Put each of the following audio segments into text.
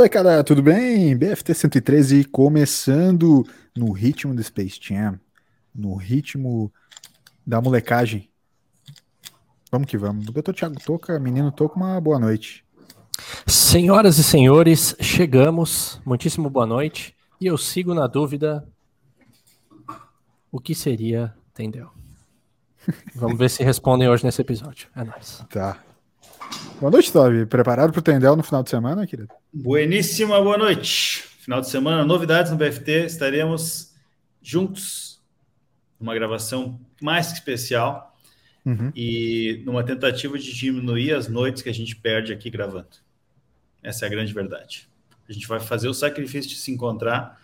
molecada, tudo bem? BFT 113 começando no ritmo do Space Jam, no ritmo da molecagem. Vamos que vamos. Doutor Thiago Toca, menino Toca, uma boa noite. Senhoras e senhores, chegamos. Muitíssimo boa noite. E eu sigo na dúvida o que seria Tendel. Vamos ver se respondem hoje nesse episódio. É nóis. Tá. Boa noite, Tobi. Preparado para o Tendel no final de semana, querido? Bueníssima boa noite. Final de semana, novidades no BFT. Estaremos juntos numa gravação mais que especial uhum. e numa tentativa de diminuir as noites que a gente perde aqui gravando. Essa é a grande verdade. A gente vai fazer o sacrifício de se encontrar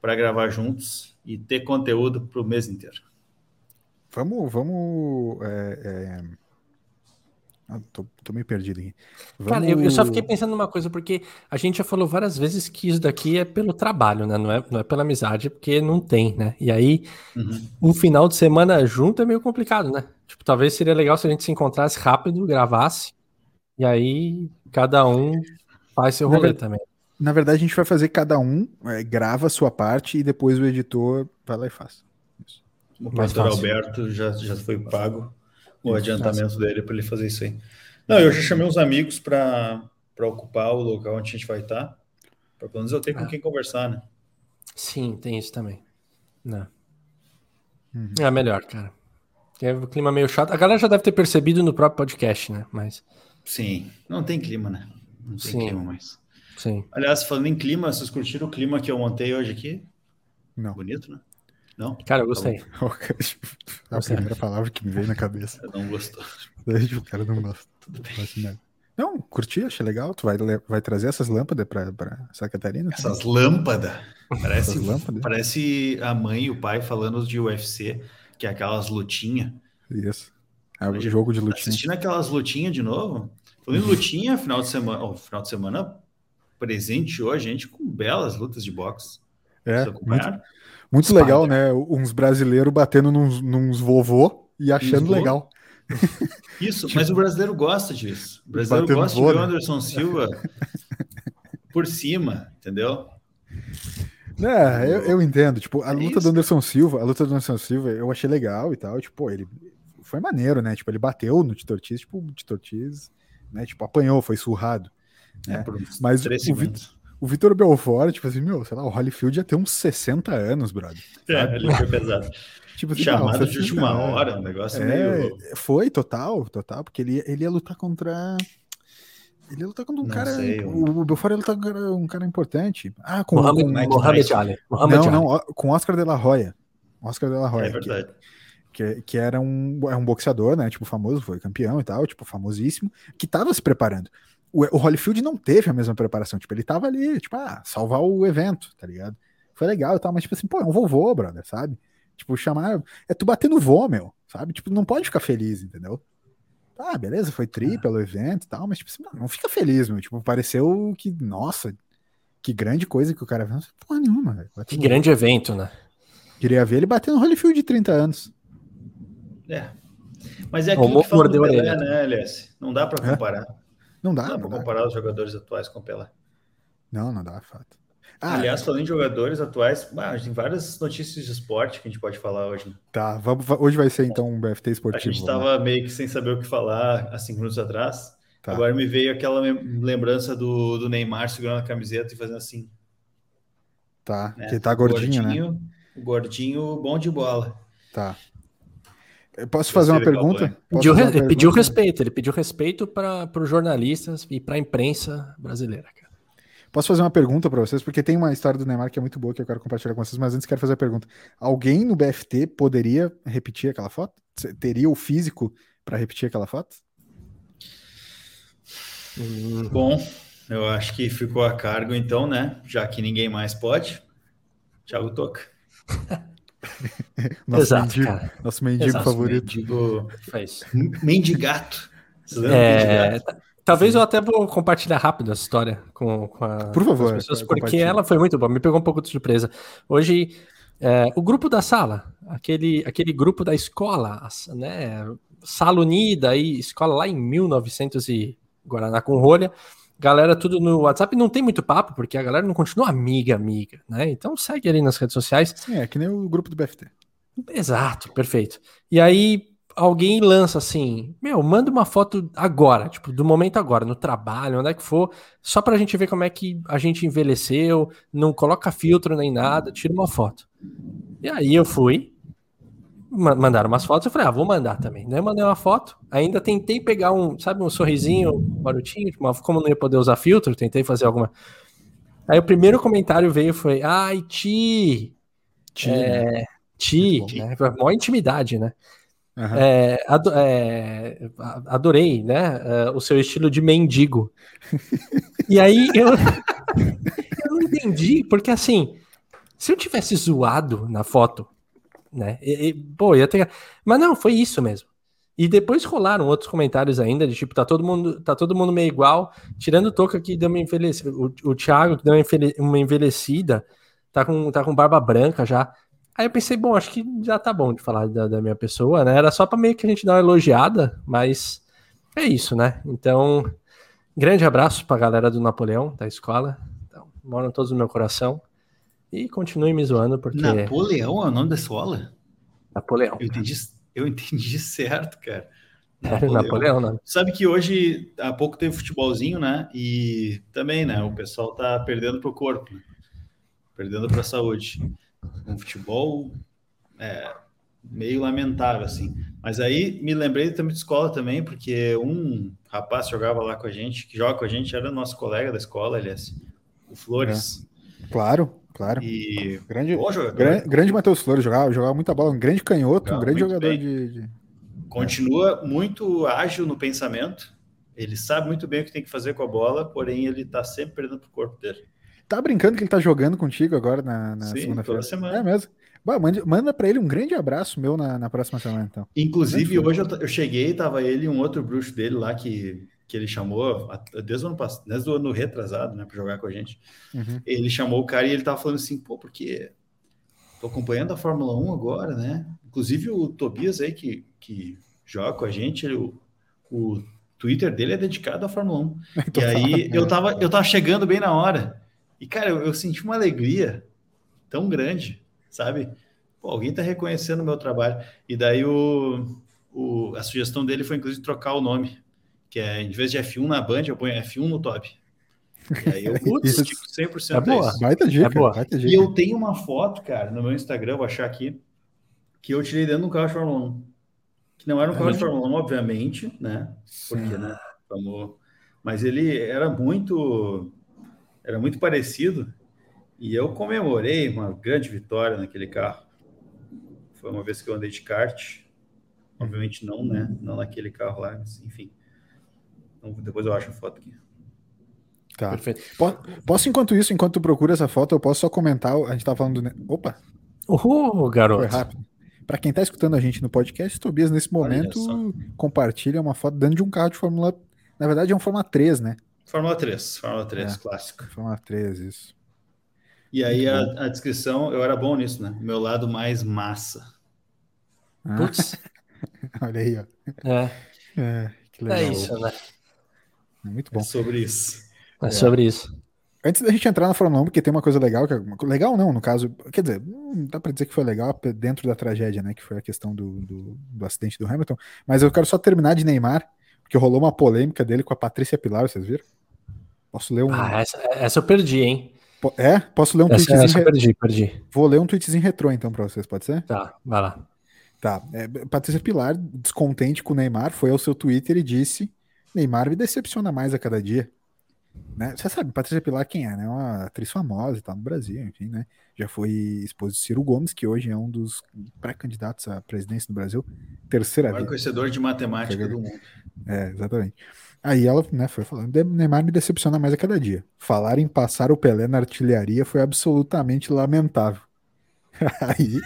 para gravar juntos e ter conteúdo para o mês inteiro. Vamos, vamos é, é ah, tô, tô, meio perdido aqui. Vamos... Cara, eu, eu, só fiquei pensando numa coisa, porque a gente já falou várias vezes que isso daqui é pelo trabalho, né? Não é, não é pela amizade, porque não tem, né? E aí, uhum. um final de semana junto é meio complicado, né? Tipo, talvez seria legal se a gente se encontrasse rápido, gravasse, e aí cada um faz seu rolê na também. Na verdade, a gente vai fazer cada um, é, grava a sua parte e depois o editor vai lá e faz. Isso. O pastor Alberto já, já foi pago o adiantamento dele para ele fazer isso aí. Não, eu já chamei uns amigos para ocupar o local onde a gente vai estar, para pelo menos eu ter com ah. quem conversar, né? Sim, tem isso também. Não. Uhum. É melhor, cara. É o clima meio chato. A galera já deve ter percebido no próprio podcast, né? Mas. Sim, não tem clima, né? Não tem Sim. clima mais. Sim. Aliás, falando em clima, vocês curtiram o clima que eu montei hoje aqui? Não. Bonito, né? Não? Cara, eu gostei. a primeira palavra que me veio na cabeça. Eu não gostou. O cara não gosta. Tudo bem. Não, curti, achei legal. Tu vai, vai trazer essas lâmpadas para Santa Catarina? Essas lâmpadas? Parece, essas lâmpadas? parece a mãe e o pai falando de UFC, que é aquelas lutinhas. Isso. É o jogo de lutinha. Assistindo aquelas lutinhas de novo? Falando em lutinha, final de semana, oh, final de semana presenteou a gente com belas lutas de boxe. É, muito, muito legal, né? Uns brasileiros batendo nos, nos vovô e achando legal. Isso, tipo, mas o brasileiro gosta disso. O brasileiro gosta de ver o Anderson Silva por cima, entendeu? É, eu, eu entendo. Tipo, a é luta isso. do Anderson Silva, a luta do Anderson Silva, eu achei legal e tal. Tipo, ele foi maneiro, né? Tipo, ele bateu no Tito Ortiz, tipo, o Tito Ortiz, né? Tipo, apanhou, foi surrado. Né? É, mas o, o Vitor Belfort, tipo assim, meu, sei lá, o Holyfield ia ter uns 60 anos, brother. É, ele foi pesado. tipo assim, Chamado não, de última hora, um negócio é, meio. Foi, total, total, porque ele, ele ia lutar contra. Ele ia lutar contra um não cara. Sei, o, o Belfort ia lutar contra um cara importante. Ah, com Mohamed, com, Mohamed Ali. Mohamed não, não, com Oscar de la Hoya. Oscar de la Hoya. É verdade. Que, que, que era um, é um boxeador, né? Tipo, famoso, foi campeão e tal, tipo, famosíssimo, que tava se preparando o, o Holyfield não teve a mesma preparação. Tipo, ele tava ali, tipo, ah, salvar o evento, tá ligado? Foi legal e tal, mas tipo assim, pô, é um vovô, brother, sabe? Tipo, chamar. É tu bater no vô, meu, sabe? Tipo, não pode ficar feliz, entendeu? Ah, beleza, foi tri é. pelo evento e tal, mas tipo assim, não, não fica feliz, meu. Tipo, pareceu que, nossa, que grande coisa que o cara fez. Porra nenhuma, velho. Que grande evento, né? Queria ver ele batendo no Holyfield de 30 anos. É. Mas é aquilo que fala do Pelé, né, Elias? Não dá pra comparar. É? Não dá. Não dá para comparar os jogadores atuais com o Pelé. Não, não dá, fato. Ah, Aliás, falando em jogadores atuais, ah, tem várias notícias de esporte que a gente pode falar hoje. Né? Tá, vamos, hoje vai ser então um BFT esportivo. A gente estava meio que sem saber o que falar há cinco minutos atrás. Tá. Agora me veio aquela lembrança do, do Neymar segurando a camiseta e fazendo assim. Tá, né? que tá gordinho, né? gordinho, né? O gordinho bom de bola. Tá. Posso fazer uma pergunta? Pediu, uma pergunta? pediu respeito, ele pediu respeito para os jornalistas e para a imprensa brasileira. Cara. Posso fazer uma pergunta para vocês? Porque tem uma história do Neymar que é muito boa que eu quero compartilhar com vocês, mas antes quero fazer a pergunta. Alguém no BFT poderia repetir aquela foto? Teria o físico para repetir aquela foto? Hum, bom, eu acho que ficou a cargo então, né? Já que ninguém mais pode. Thiago Toca. nosso Exato, mendigo, cara. Nosso mendigo Exato, favorito. Mendigo... Faz. Mendigato. É... Talvez eu até vou compartilhar rápido essa história com, com, a, Por favor, com as pessoas, porque ela foi muito boa, me pegou um pouco de surpresa. Hoje, é, o grupo da sala, aquele, aquele grupo da escola, né, Sala Unida, aí, escola lá em 1900 e Guaraná com rolha, Galera, tudo no WhatsApp não tem muito papo, porque a galera não continua amiga, amiga, né? Então segue ali nas redes sociais. Sim, é que nem o grupo do BFT. Exato, perfeito. E aí alguém lança assim, meu, manda uma foto agora, tipo, do momento agora, no trabalho, onde é que for, só pra gente ver como é que a gente envelheceu, não coloca filtro nem nada, tira uma foto. E aí eu fui, mandaram umas fotos, eu falei, ah, vou mandar também. Daí eu mandei uma foto, ainda tentei pegar um, sabe, um sorrisinho, um barutinho, como não ia poder usar filtro, tentei fazer alguma. Aí o primeiro comentário veio foi, ai, Ti, Ti, é, né? Ti, né? maior intimidade, né? Uhum. É, ado é, adorei, né? Uh, o seu estilo de mendigo. e aí eu, eu não entendi, porque assim, se eu tivesse zoado na foto, né? E, e, pô, ia ter. Mas não, foi isso mesmo. E depois rolaram outros comentários ainda, de tipo, tá todo mundo, tá todo mundo meio igual, tirando o Toca que deu uma envelhecida. O, o Thiago que deu uma envelhecida, tá com, tá com barba branca já. Aí eu pensei, bom, acho que já tá bom de falar da, da minha pessoa, né? Era só para meio que a gente dar uma elogiada, mas é isso, né? Então, grande abraço pra galera do Napoleão, da escola. Então, moram todos no meu coração. E continue me zoando, porque. Napoleão é o nome da escola? Napoleão. Eu entendi, eu entendi certo, cara. Napoleão. Napoleão, né? Sabe que hoje, há pouco teve futebolzinho, né? E também, né? O pessoal tá perdendo pro corpo, né? perdendo pra saúde um futebol é, meio lamentável, assim. Mas aí me lembrei também de escola também, porque um rapaz jogava lá com a gente, que joga com a gente, era nosso colega da escola, aliás, o Flores. É. Claro, claro. E grande, grande, grande Matheus Flores, jogava, jogava muita bola, um grande canhoto, jogava um grande jogador de, de, Continua muito ágil no pensamento, ele sabe muito bem o que tem que fazer com a bola, porém ele tá sempre perdendo pro corpo dele. Tá brincando que ele tá jogando contigo agora na, na segunda-feira? É mesmo. Bah, manda, manda para ele um grande abraço meu na, na próxima semana, então. Inclusive, hoje eu, eu, cheguei, tava ele e um outro bruxo dele lá que, que ele chamou desde o ano passado, desde o ano retrasado, né, para jogar com a gente. Uhum. Ele chamou o cara e ele tava falando assim, pô, porque tô acompanhando a Fórmula 1 agora, né? Inclusive o Tobias aí que, que joga com a gente, ele, o, o Twitter dele é dedicado à Fórmula 1. e aí eu tava, eu tava chegando bem na hora. E, cara, eu, eu senti uma alegria tão grande, sabe? Pô, alguém tá reconhecendo o meu trabalho. E daí o, o, a sugestão dele foi, inclusive, trocar o nome. Que é, em vez de F1 na Band, eu ponho F1 no top. E aí eu, putz, tipo, 100% é boa, isso. Baita dica, é boa. Baita dica. E eu tenho uma foto, cara, no meu Instagram, vou achar aqui, que eu tirei dentro de um carro de Fórmula 1. Que não era um carro de Fórmula 1, obviamente, né? Porque, né? Vamos... Mas ele era muito era muito parecido e eu comemorei uma grande vitória naquele carro. Foi uma vez que eu andei de kart, obviamente não, né? Não naquele carro lá, mas enfim. Então, depois eu acho a foto aqui. Tá. Perfeito. Posso, enquanto isso, enquanto tu procura essa foto, eu posso só comentar. A gente tá falando do. Opa! Uhul, garoto. Foi rápido. Para quem tá escutando a gente no podcast, Tobias, nesse momento, compartilha uma foto dentro de um carro de Fórmula. Na verdade, é um Fórmula 3, né? Fórmula 3, Fórmula 3, é, clássico. Fórmula 3, isso. E aí a, a, descrição, eu era bom nisso, né? Meu lado mais massa. Ah. Putz. Olha aí, ó. É. É, que legal. é isso, né? É muito bom. É sobre isso. É, é, sobre isso. Antes da gente entrar na Fórmula 1, porque tem uma coisa legal, que é, legal não, no caso, quer dizer, não dá para dizer que foi legal dentro da tragédia, né, que foi a questão do, do, do acidente do Hamilton, mas eu quero só terminar de Neymar, porque rolou uma polêmica dele com a Patrícia Pilar, vocês viram? Posso ler um. Ah, essa, essa eu perdi, hein? É? Posso ler um essa, tweetzinho? Essa eu perdi, perdi. Vou ler um tweetzinho retrô então para vocês, pode ser? Tá, vai lá. Tá. É, Patrícia Pilar, descontente com o Neymar, foi ao seu Twitter e disse: Neymar me decepciona mais a cada dia. Né? Você sabe, Patrícia Pilar quem é, né? Uma atriz famosa e tal no Brasil, enfim, né? Já foi esposa de Ciro Gomes, que hoje é um dos pré-candidatos à presidência do Brasil. Terceira vez. conhecedor de matemática do mundo. É, exatamente. Aí ela né, foi falando, Neymar me decepciona mais a cada dia. Falar em passar o Pelé na artilharia foi absolutamente lamentável. aí,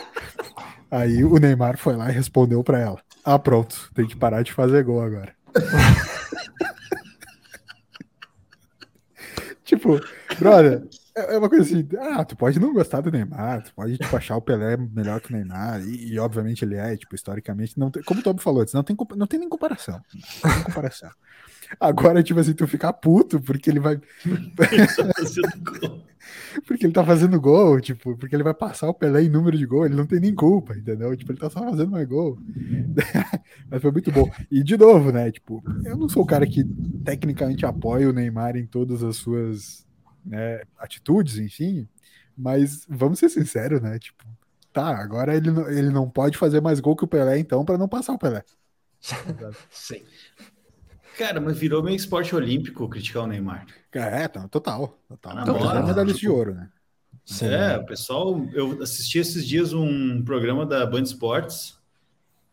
aí o Neymar foi lá e respondeu para ela: Ah, pronto, tem que parar de fazer gol agora. tipo, brother, É, é uma coisa assim, ah, tu pode não gostar do Neymar, tu pode tipo, achar o Pelé melhor que o Neymar, e, e obviamente ele é, tipo, historicamente, não tem, como o Toby falou, não tem, não tem nem comparação. Não tem comparação. Agora, tipo assim, tu ficar puto porque ele vai. porque ele tá fazendo gol, tipo, porque ele vai passar o Pelé em número de gol, ele não tem nem culpa, entendeu? Tipo, ele tá só fazendo mais gol. Mas foi muito bom. E de novo, né? Tipo, eu não sou o cara que tecnicamente apoia o Neymar em todas as suas né, atitudes, enfim, mas vamos ser sinceros, né? Tipo, tá, agora ele, ele não pode fazer mais gol que o Pelé, então, para não passar o Pelé. Sim. Cara, mas virou meio esporte olímpico criticar o Neymar. É, total. total. Então, é medalhista tipo, de ouro, né? É, o pessoal, eu assisti esses dias um programa da Band Esportes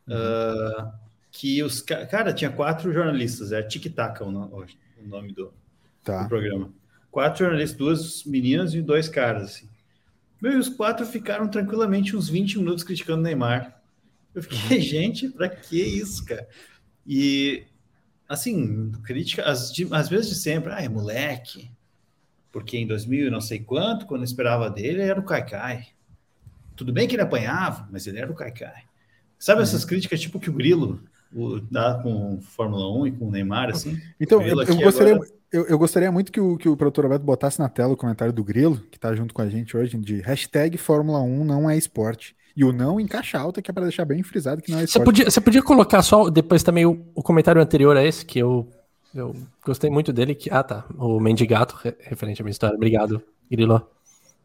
uhum. uh, que os cara tinha quatro jornalistas, é Tic Tac o nome do, tá. do programa quatro jornalistas, duas meninas e dois caras, assim. Meu, e os quatro ficaram tranquilamente uns 20 minutos criticando o Neymar. Eu fiquei, gente, pra que isso, cara? E, assim, crítica, às, às vezes de sempre, ah, é moleque, porque em 2000 não sei quanto, quando eu esperava dele, ele era o Caicai. Tudo bem que ele apanhava, mas ele era o Caicai. Sabe essas uhum. críticas tipo que o Grilo dá com Fórmula 1 e com o Neymar, assim? Então, eu, eu gostaria... Agora eu, eu, gostaria muito que o, que o produtor Roberto botasse na tela o comentário do Grilo, que tá junto com a gente hoje, de hashtag Fórmula 1 não é esporte. E o não em caixa alta, que é para deixar bem frisado que não é esporte. Você podia, você podia colocar só depois também o, o comentário anterior a esse, que eu, eu gostei muito dele. Que, ah, tá. O Mendigato, referente à minha história. Obrigado, Grilo.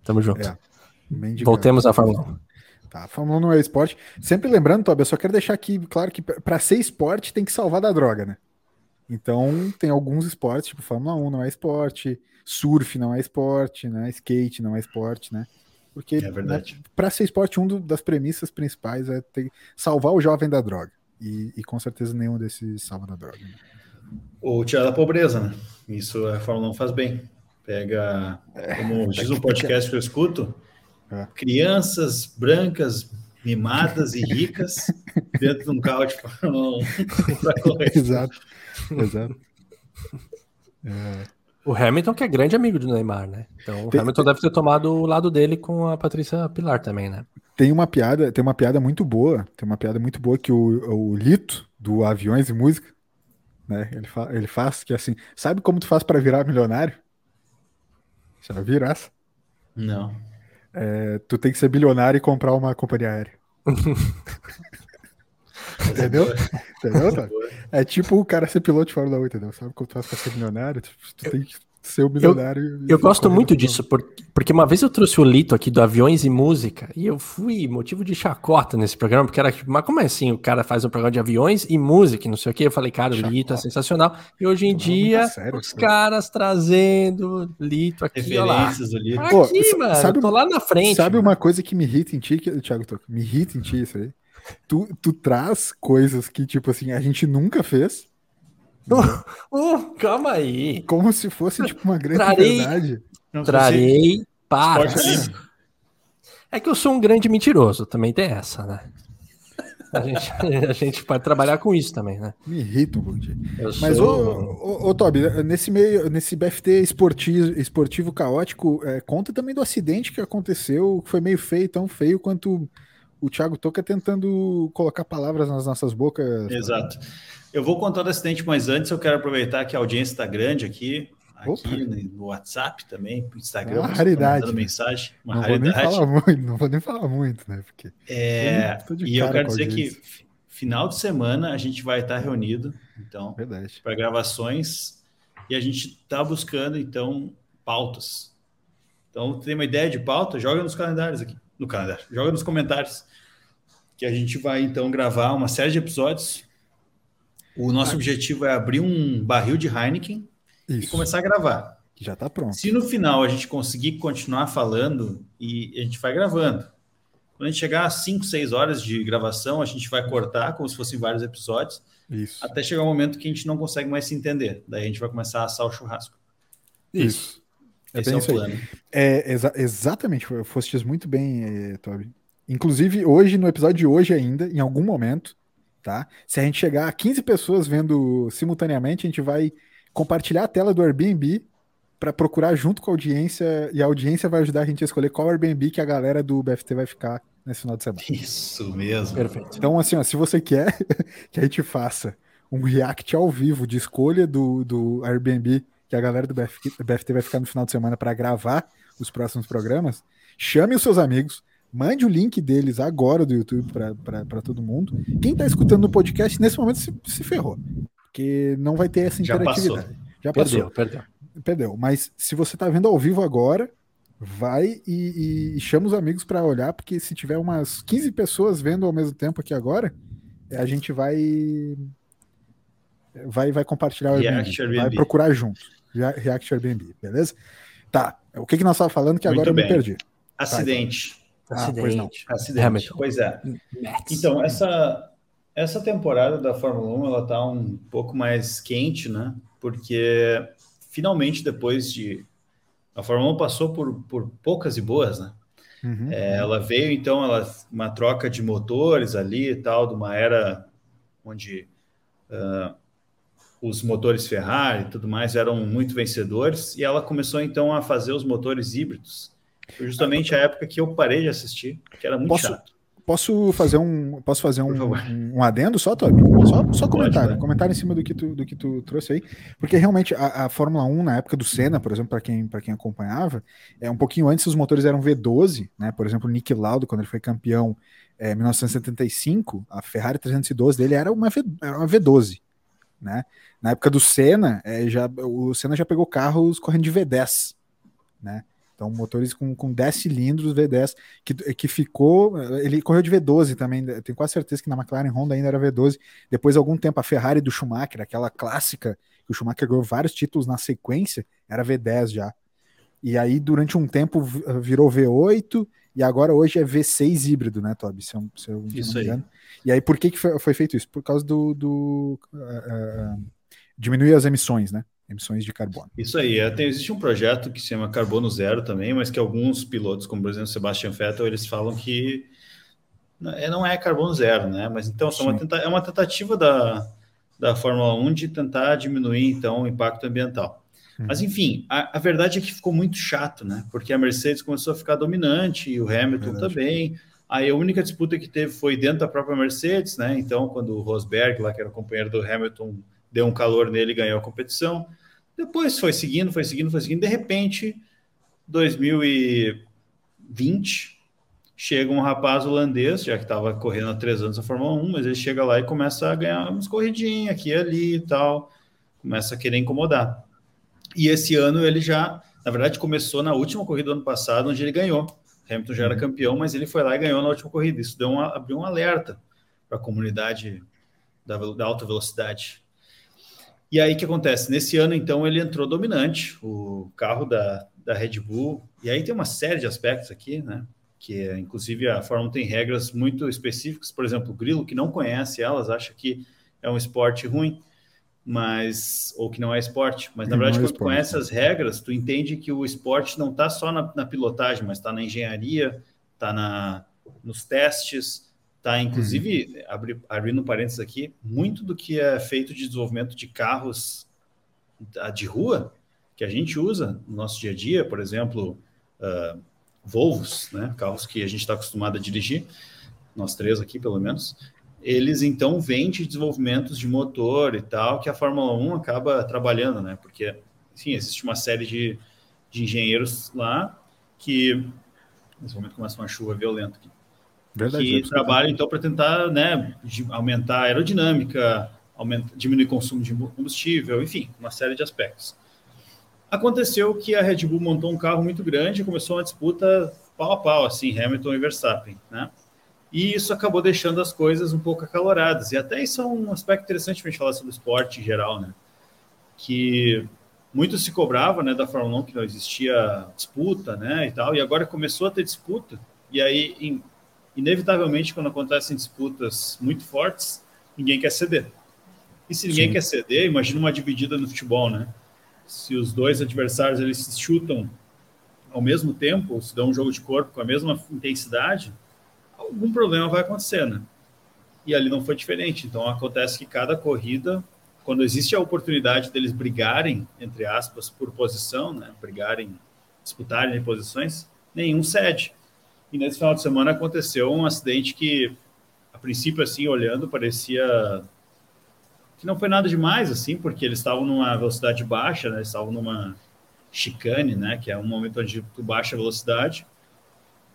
Tamo junto. É, Voltemos à Fórmula 1. Tá, a Fórmula 1 não é esporte. Sempre lembrando, Tobi, eu só quero deixar aqui claro que para ser esporte tem que salvar da droga, né? Então, tem alguns esportes, tipo Fórmula 1 não é esporte, surf não é esporte, né? Skate não é esporte, né? Porque é né, para ser esporte, uma das premissas principais é ter, salvar o jovem da droga. E, e, com certeza nenhum desses salva da droga. Né? Ou tirar da pobreza, né? Isso a Fórmula 1 faz bem. Pega, é, como diz um podcast que eu escuto, é. crianças brancas, mimadas e ricas dentro de um carro de Fórmula 1 Exato. Exato. É. O Hamilton, que é grande amigo do Neymar, né? Então tem, o Hamilton tem, deve ter tomado o lado dele com a Patrícia Pilar também, né? Tem uma piada, tem uma piada muito boa, tem uma piada muito boa que o, o Lito, do Aviões e Música, né? Ele, fa, ele faz que assim, sabe como tu faz para virar milionário? Já viu essa? Não. É, tu tem que ser bilionário e comprar uma companhia aérea. Entendeu? Entendeu, tá? É tipo o cara ser piloto de Fórmula 1, entendeu? Sabe como tu faz pra ser milionário? Tu, tu tem que ser o milionário. Eu, eu gosto muito disso, porque, porque uma vez eu trouxe o Lito aqui do Aviões e Música, e eu fui motivo de chacota nesse programa, porque era tipo, mas como é assim? O cara faz um programa de aviões e música, não sei o quê. Eu falei, cara, o Lito é sensacional. E hoje em dia, sério, os caras trazendo Lito aqui, Referências do Lito. Aqui, Pô, mano, sabe, tô lá na frente. Sabe mano. uma coisa que me irrita em ti, Thiago Me irrita em ti isso aí? Tu, tu traz coisas que, tipo assim, a gente nunca fez. Uh, calma aí. Como se fosse, tipo, uma grande trarei, verdade. Trarei para. É que eu sou um grande mentiroso, também tem essa, né? A gente, a gente pode trabalhar com isso também, né? Me irrita um pouquinho. Mas, sou... ô, ô, ô, Toby, nesse meio, nesse BFT esportivo, esportivo caótico, é, conta também do acidente que aconteceu, que foi meio feio, tão feio quanto o Thiago Toca tentando colocar palavras nas nossas bocas. Exato. Eu vou contar o acidente, mas antes eu quero aproveitar que a audiência está grande aqui, aqui no WhatsApp também, no Instagram. Uma raridade. Né? mensagem, uma não raridade. Vou nem falar muito, não vou nem falar muito, né? Porque é, e eu quero dizer que final de semana a gente vai estar reunido, então, para gravações, e a gente está buscando, então, pautas. Então, tem uma ideia de pauta? Joga nos calendários aqui. No calendário, joga nos comentários que a gente vai então gravar uma série de episódios. O nosso ah, objetivo é abrir um barril de Heineken isso. e começar a gravar. Já está pronto. Se no final a gente conseguir continuar falando e a gente vai gravando. Quando a gente chegar a 5, 6 horas de gravação, a gente vai cortar como se fossem vários episódios. Isso. Até chegar um momento que a gente não consegue mais se entender. Daí a gente vai começar a assar o churrasco. Isso. É Esse bem é isso plano. Aí. É, exa exatamente, foste muito bem, eh, Toby. Inclusive, hoje, no episódio de hoje ainda, em algum momento, tá? Se a gente chegar a 15 pessoas vendo simultaneamente, a gente vai compartilhar a tela do Airbnb para procurar junto com a audiência e a audiência vai ajudar a gente a escolher qual Airbnb que a galera do BFT vai ficar nesse final de semana. Isso mesmo. Perfeito. Então, assim, ó, se você quer que a gente faça um react ao vivo de escolha do, do Airbnb que a galera do BFT, BFT vai ficar no final de semana para gravar os próximos programas, chame os seus amigos, mande o link deles agora do YouTube para todo mundo. Quem está escutando no podcast nesse momento se, se ferrou, porque não vai ter essa interatividade. Já passou. Já. Perdeu, perdeu. Perdeu. Mas se você está vendo ao vivo agora, vai e, e chama os amigos para olhar, porque se tiver umas 15 pessoas vendo ao mesmo tempo aqui agora, a gente vai vai vai compartilhar o Airbnb, Airbnb. vai procurar junto. React Airbnb, beleza? Tá. O que, que nós estávamos falando que Muito agora eu me perdi? Acidente. Tá, então. Acidente. Ah, Acidente. Hamilton. Pois é. Então, essa, essa temporada da Fórmula 1 ela tá um pouco mais quente, né? Porque finalmente, depois de a Fórmula 1 passou por, por poucas e boas, né? Uhum. É, ela veio, então, ela, uma troca de motores ali e tal, de uma era onde uh, os motores Ferrari e tudo mais eram muito vencedores, e ela começou, então, a fazer os motores híbridos. Foi justamente a época que eu parei de assistir, que era muito Posso, chato. Posso fazer um, posso fazer um, um, adendo só, Toby? Só, só comentário, Pode, comentário em cima do que tu, do que tu trouxe aí, porque realmente a, a Fórmula 1 na época do Senna, por exemplo, para quem, quem acompanhava, é um pouquinho antes os motores eram V12, né? Por exemplo, o Nick Lauda quando ele foi campeão é, em 1975, a Ferrari 312 dele era uma, v, era uma V12, né? Na época do Senna, é, já o Senna já pegou carros correndo de V10, né? Então, motores com, com 10 cilindros V10, que, que ficou. Ele correu de V12 também, tenho quase certeza que na McLaren Honda ainda era V12. Depois, algum tempo, a Ferrari do Schumacher, aquela clássica, que o Schumacher ganhou vários títulos na sequência, era V10 já. E aí, durante um tempo, virou V8, e agora hoje é V6 híbrido, né, Toby? Se eu, se eu isso aí. E aí, por que, que foi, foi feito isso? Por causa do. do uh, uh, diminuir as emissões, né? emissões de carbono. Isso aí, é, tem, existe um projeto que se chama Carbono Zero também, mas que alguns pilotos, como por exemplo Sebastian Vettel, eles falam que não é, é carbono zero, né? Mas então é uma, tenta, é uma tentativa da, da Fórmula 1 de tentar diminuir então o impacto ambiental. Uhum. Mas enfim, a, a, verdade é que ficou muito chato, né? Porque a Mercedes começou a ficar dominante e o Hamilton verdade. também. Aí a única disputa que teve foi dentro da própria Mercedes, né? Então, quando o Rosberg, lá que era companheiro do Hamilton, deu um calor nele e ganhou a competição. Depois foi seguindo, foi seguindo, foi seguindo. De repente, 2020, chega um rapaz holandês, já que estava correndo há três anos a Fórmula 1, mas ele chega lá e começa a ganhar umas corridinhas aqui e ali e tal, começa a querer incomodar. E esse ano ele já, na verdade, começou na última corrida do ano passado, onde ele ganhou. Hamilton já era uhum. campeão, mas ele foi lá e ganhou na última corrida. Isso deu um, abriu um alerta para a comunidade da, da alta velocidade. E aí o que acontece? Nesse ano, então, ele entrou dominante, o carro da, da Red Bull. E aí tem uma série de aspectos aqui, né? Que é, inclusive a Fórmula 1 tem regras muito específicas. Por exemplo, o Grilo, que não conhece elas, acha que é um esporte ruim, mas ou que não é esporte. Mas na verdade, é quando tu conhece as regras, tu entende que o esporte não está só na, na pilotagem, mas está na engenharia, está na, nos testes, Tá, inclusive, uhum. abri, abrindo parênteses aqui, muito do que é feito de desenvolvimento de carros ah, de rua, que a gente usa no nosso dia a dia, por exemplo, uh, Volvos, né, carros que a gente está acostumado a dirigir, nós três aqui pelo menos, eles então vêm de desenvolvimentos de motor e tal, que a Fórmula 1 acaba trabalhando, né, porque, enfim, existe uma série de, de engenheiros lá que, nesse momento começa uma chuva violenta aqui, Verdade, que é trabalham então para tentar né, aumentar a aerodinâmica, aumentar, diminuir o consumo de combustível, enfim, uma série de aspectos. Aconteceu que a Red Bull montou um carro muito grande e começou uma disputa pau a pau, assim, Hamilton e Verstappen, né? E isso acabou deixando as coisas um pouco acaloradas. E até isso é um aspecto interessante para a gente falar sobre o esporte em geral, né? Que muito se cobrava, né, da Fórmula 1 que não existia disputa, né, e tal, e agora começou a ter disputa. E aí, em, inevitavelmente, quando acontecem disputas muito fortes, ninguém quer ceder. E se ninguém Sim. quer ceder, imagina uma dividida no futebol, né? Se os dois adversários eles se chutam ao mesmo tempo, se dão um jogo de corpo com a mesma intensidade, algum problema vai acontecer, né? E ali não foi diferente. Então acontece que cada corrida quando existe a oportunidade deles brigarem, entre aspas, por posição, né, brigarem, disputarem posições, nenhum cede. E nesse final de semana aconteceu um acidente que, a princípio, assim, olhando, parecia que não foi nada demais, assim, porque eles estavam numa velocidade baixa, né, eles estavam numa chicane, né, que é um momento onde tu baixa a velocidade,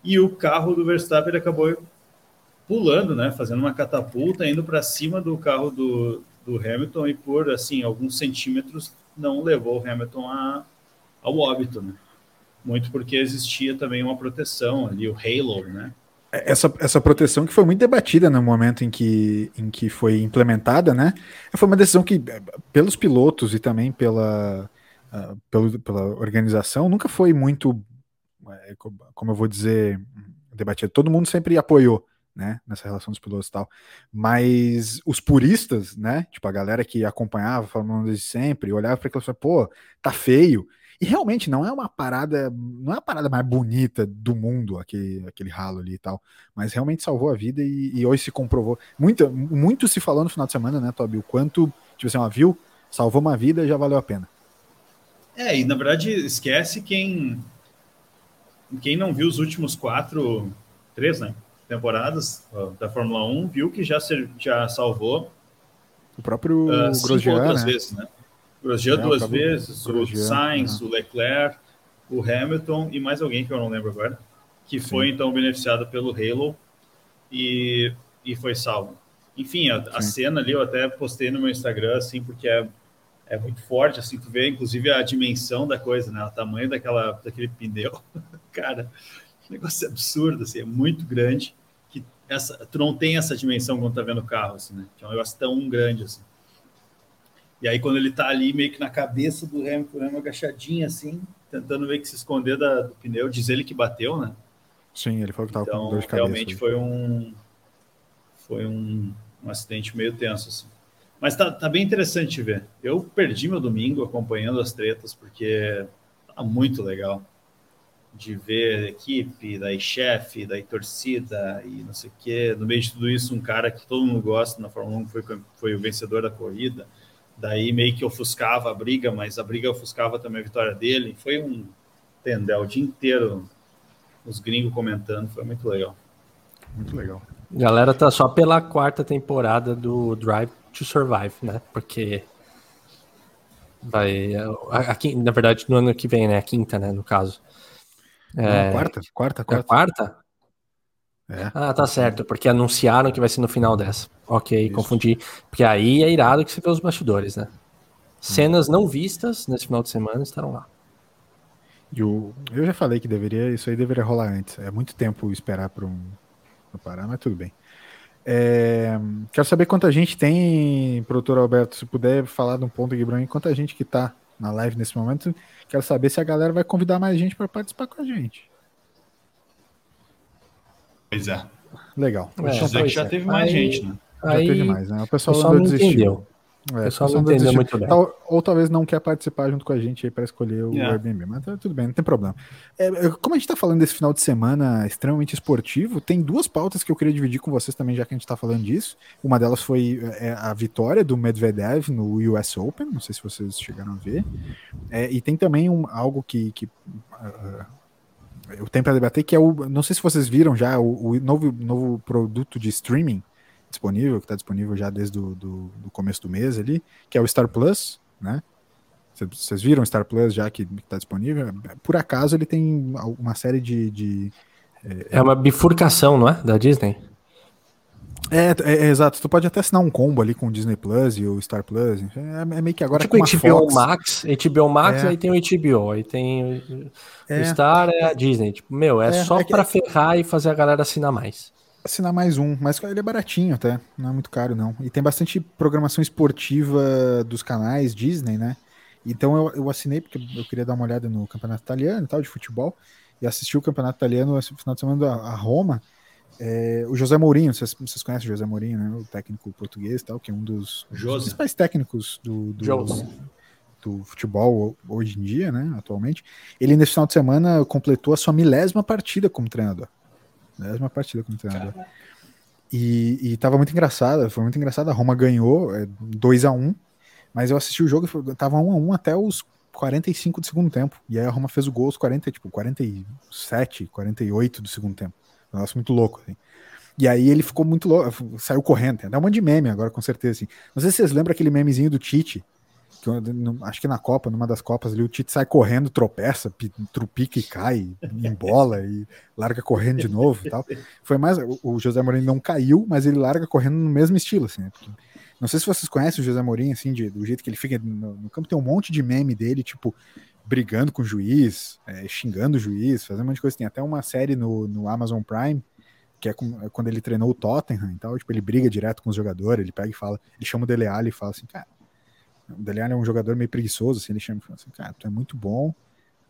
e o carro do Verstappen acabou pulando, né, fazendo uma catapulta, indo para cima do carro do, do Hamilton e por assim alguns centímetros não levou o Hamilton a, ao óbito, né? Muito porque existia também uma proteção ali, o halo, né? É, essa, essa proteção que foi muito debatida no momento em que, em que foi implementada, né? Foi uma decisão que, pelos pilotos e também pela, uh, pelo, pela organização, nunca foi muito, como eu vou dizer, debatida. Todo mundo sempre apoiou né, nessa relação dos pilotos e tal. Mas os puristas, né, tipo a galera que acompanhava, falando desde sempre, olhava para aquilo e falava, pô, tá feio. E realmente não é uma parada, não é a parada mais bonita do mundo, aquele, aquele ralo ali e tal, mas realmente salvou a vida e, e hoje se comprovou. Muito, muito se falou no final de semana, né, Tobi, o quanto, tipo assim, ó, viu, salvou uma vida já valeu a pena. É, e na verdade esquece quem quem não viu os últimos quatro, três, né? temporadas da Fórmula 1, viu que já, ser, já salvou o próprio uh, Grosjean, outras né? vezes, né? Grosjean é, duas vezes, Grosjean, o Sainz, o Leclerc, o Hamilton e mais alguém que eu não lembro agora, que Sim. foi então beneficiado pelo Halo e, e foi salvo. Enfim, a, a, cena ali eu até postei no meu Instagram, assim, porque é, é muito forte, assim, tu vê inclusive a dimensão da coisa, né? O tamanho daquela, daquele pneu. Cara, que negócio absurdo, assim, é muito grande essa, tu não tem essa dimensão quando tá vendo o carro, assim, né? Que é um negócio tão grande, assim. E aí, quando ele tá ali, meio que na cabeça do Hamilton, uma agachadinha, assim, tentando meio que se esconder da, do pneu, diz ele que bateu, né? Sim, ele falou que tava então, com dor de cabeça. Realmente foi um, foi um, um acidente meio tenso, assim. Mas tá, tá bem interessante ver. Eu perdi meu domingo acompanhando as tretas, porque tá muito legal de ver a equipe, daí chefe, daí torcida e não sei o quê. No meio de tudo isso, um cara que todo mundo gosta na Fórmula 1 foi, foi o vencedor da corrida. Daí meio que ofuscava a briga, mas a briga ofuscava também a vitória dele. Foi um tendel o dia inteiro, os gringos comentando, foi muito legal. Muito legal. Galera tá só pela quarta temporada do Drive to Survive, né? Porque vai. A, a, na verdade, no ano que vem, né? A quinta, né? No caso. É... Quarta, quarta, quarta. É quarta? É. Ah, tá certo, porque anunciaram que vai ser no final dessa. Ok, Isso. confundi. Porque aí é irado que você vê os bastidores, né? Cenas não vistas nesse final de semana estarão lá. E o, eu já falei que deveria, isso aí deveria rolar antes. É muito tempo esperar para um parar, mas tudo bem. É, quero saber quanta gente tem, produtor Alberto, se puder falar de um ponto aqui pra mim, quanta gente que tá na live nesse momento. Quero saber se a galera vai convidar mais gente para participar com a gente. Pois é. Legal. É, então, já teve mais aí, gente, né? Já aí, teve mais, né? O pessoal, o pessoal não desistiu. Entendeu. É, o pessoal não entendeu muito bem. Ou, ou, talvez não quer participar junto com a gente aí para escolher o yeah. Airbnb, mas tá, tudo bem, não tem problema. É, como a gente está falando desse final de semana extremamente esportivo, tem duas pautas que eu queria dividir com vocês também, já que a gente está falando disso. Uma delas foi é, a vitória do Medvedev no US Open, não sei se vocês chegaram a ver. É, e tem também um, algo que, que uh, eu tenho para debater, que é o. Não sei se vocês viram já o, o novo, novo produto de streaming disponível, que está disponível já desde o do, do, começo do mês ali, que é o Star Plus, né? Vocês viram o Star Plus já que está disponível? Por acaso ele tem uma série de. de é, é uma bifurcação, não é? Da Disney? É, é, é, exato. Tu pode até assinar um combo ali com o Disney Plus e o Star Plus. É, é meio que agora tipo com HBO Fox. Max, HBO Max, é. aí tem o HBO, aí tem o é. Star é a Disney. Tipo, meu, é, só para ferrar e fazer a galera assinar mais assinar mais um, mas ele é baratinho até, não é muito caro não. E tem bastante programação esportiva dos canais Disney, né? Então eu, eu assinei porque eu queria dar uma olhada no campeonato italiano e tal, de futebol, e assisti o campeonato italiano no final de semana a Roma. É, o José Mourinho, vocês, vocês conhecem o José Mourinho, né? O técnico português tal, que é um dos, dos principais técnicos do, do, do, futebol hoje em dia, né? Atualmente. Ele nesse final de semana completou a sua milésima partida como treinador. Décima partida como treinador. E, e tava muito engraçada, foi muito engraçada. A Roma ganhou é, 2 a 1 um, Mas eu assisti o jogo e tava 1 a 1 até os 45 do segundo tempo. E aí a Roma fez o gol aos 40, tipo, 47, 48 do segundo tempo. Um negócio muito louco, assim. E aí ele ficou muito louco, saiu correndo. Tem um monte de meme agora, com certeza, assim. Não sei se vocês lembram aquele memezinho do Tite, acho que na Copa, numa das Copas ali, o Tite sai correndo, tropeça, trupica e cai, embola e larga correndo de novo e tal. Foi mais. O José Mourinho não caiu, mas ele larga correndo no mesmo estilo, assim, né? Porque, não sei se vocês conhecem o José Mourinho, assim, de, do jeito que ele fica no, no, campo, tem um monte de meme dele, tipo, brigando com o juiz, é, xingando o juiz, fazendo um monte de coisa. Tem até uma série no, no Amazon Prime que é, é quando ele treinou o Tottenham e tal, tipo, ele briga direto com os jogadores, ele pega e fala, ele chama o Dele Alli e fala assim, cara, o Dele Alli é um jogador meio preguiçoso, assim, ele chama assim, cara, tu é muito bom,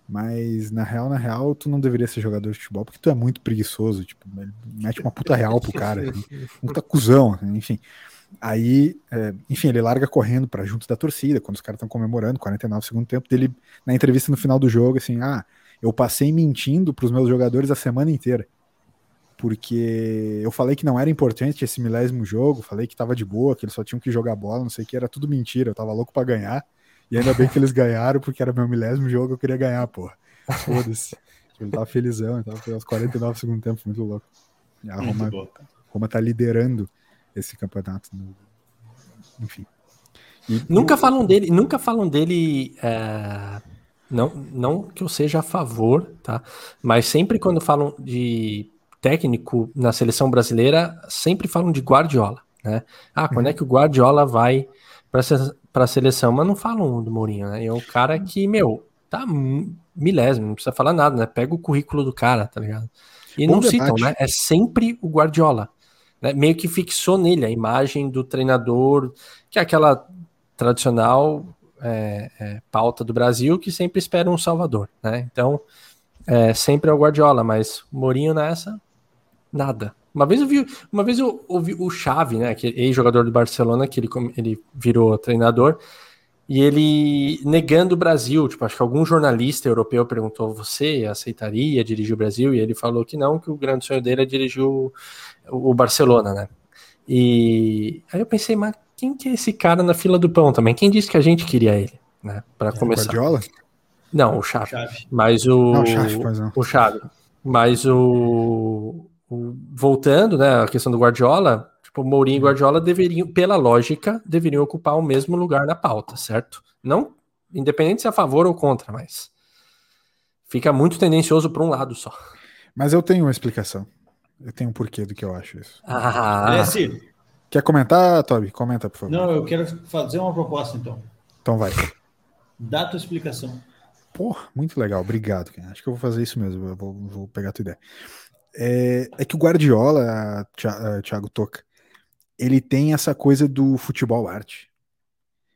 mas na real, na real, tu não deveria ser jogador de futebol, porque tu é muito preguiçoso, tipo, mete uma puta real pro cara, assim, puta cuzão, assim, enfim. Aí, é, enfim, ele larga correndo para junto da torcida, quando os caras estão comemorando, 49 segundo tempo dele, na entrevista no final do jogo, assim, ah, eu passei mentindo pros meus jogadores a semana inteira porque eu falei que não era importante esse milésimo jogo, falei que tava de boa, que eles só tinham que jogar bola, não sei o que, era tudo mentira, eu tava louco para ganhar, e ainda bem que eles ganharam, porque era meu milésimo jogo, eu queria ganhar, porra. Foda-se. Ele tava felizão, então foi aos 49 segundos tempo, muito louco. E a Roma, Roma tá liderando esse campeonato. No... Enfim. E, nunca falam dele, nunca falam dele. É... Não, não que eu seja a favor, tá? Mas sempre quando falam de técnico na seleção brasileira sempre falam de Guardiola, né? Ah, quando é uhum. que o Guardiola vai para a seleção? Mas não falam do Mourinho, né? É o cara que, meu, tá milésimo, não precisa falar nada, né? Pega o currículo do cara, tá ligado? E Bom não debate. citam, né? É sempre o Guardiola. Né? Meio que fixou nele a imagem do treinador, que é aquela tradicional é, é, pauta do Brasil que sempre espera um salvador, né? Então, é, sempre é o Guardiola, mas Mourinho nessa, Nada. Uma vez eu vi, uma vez eu ouvi o Xavi, né, que é ex-jogador do Barcelona, que ele, ele virou treinador, e ele negando o Brasil, tipo, acho que algum jornalista europeu perguntou, você aceitaria dirigir o Brasil? E ele falou que não, que o grande sonho dele é dirigir o, o Barcelona, né? E aí eu pensei, mas quem que é esse cara na fila do pão também? Quem disse que a gente queria ele, né, para é começar? Guardiola? Não, o Xavi. Xavi. Mas o não, o Xavi, o Xavi. Mas o voltando, né, a questão do Guardiola, tipo, Mourinho e Guardiola deveriam, pela lógica, deveriam ocupar o mesmo lugar na pauta, certo? Não, independente se é a favor ou contra, mas fica muito tendencioso para um lado só. Mas eu tenho uma explicação. Eu tenho um porquê do que eu acho isso. Ah. É. Quer comentar, Toby? Comenta, por favor. Não, eu quero fazer uma proposta, então. Então vai. Dá tua explicação. Porra, muito legal, obrigado. Acho que eu vou fazer isso mesmo. Eu vou, vou pegar a tua ideia é, é que o Guardiola, Thiago Toca, ele tem essa coisa do futebol arte.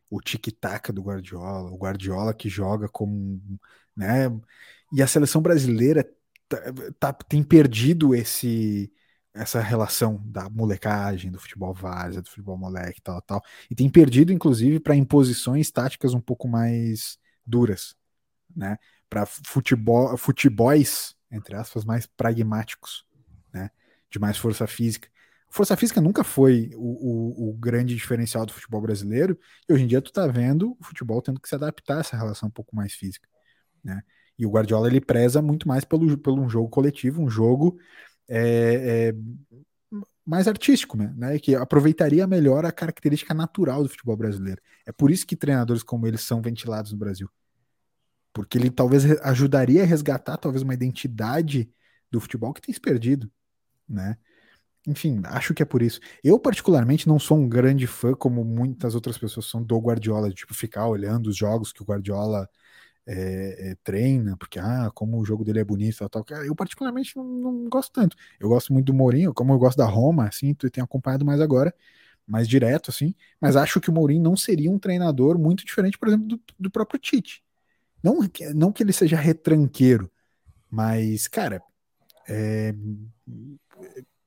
O tic-tac do Guardiola, o Guardiola que joga como. Né, e a seleção brasileira tá, tá, tem perdido esse essa relação da molecagem, do futebol várzea, do futebol moleque, tal, tal. E tem perdido, inclusive, para imposições táticas um pouco mais duras, né? Para futebol, futebols entre aspas, mais pragmáticos, né? De mais força física. Força física nunca foi o, o, o, grande diferencial do futebol brasileiro, e hoje em dia tu tá vendo o futebol tendo que se adaptar a essa relação um pouco mais física, né? E o Guardiola ele preza muito mais pelo, pelo um jogo coletivo, um jogo é, é, mais artístico, né? Que aproveitaria melhor a característica natural do futebol brasileiro. É por isso que treinadores como eles são ventilados no Brasil porque ele talvez ajudaria a resgatar talvez uma identidade do futebol que tem se perdido, né? Enfim, acho que é por isso. Eu, particularmente, não sou um grande fã, como muitas outras pessoas são, do Guardiola, de tipo, ficar olhando os jogos que o Guardiola é, é, treina, porque, ah, como o jogo dele é bonito tal. Eu, particularmente, não, não, gosto tanto. Eu gosto muito do Mourinho, como eu gosto da Roma, assim, tu tem acompanhado mais agora, mais direto, assim, mas acho que o Mourinho não seria um treinador muito diferente, por exemplo, do, do próprio Tite. Não, não que ele seja retranqueiro, mas, cara, é,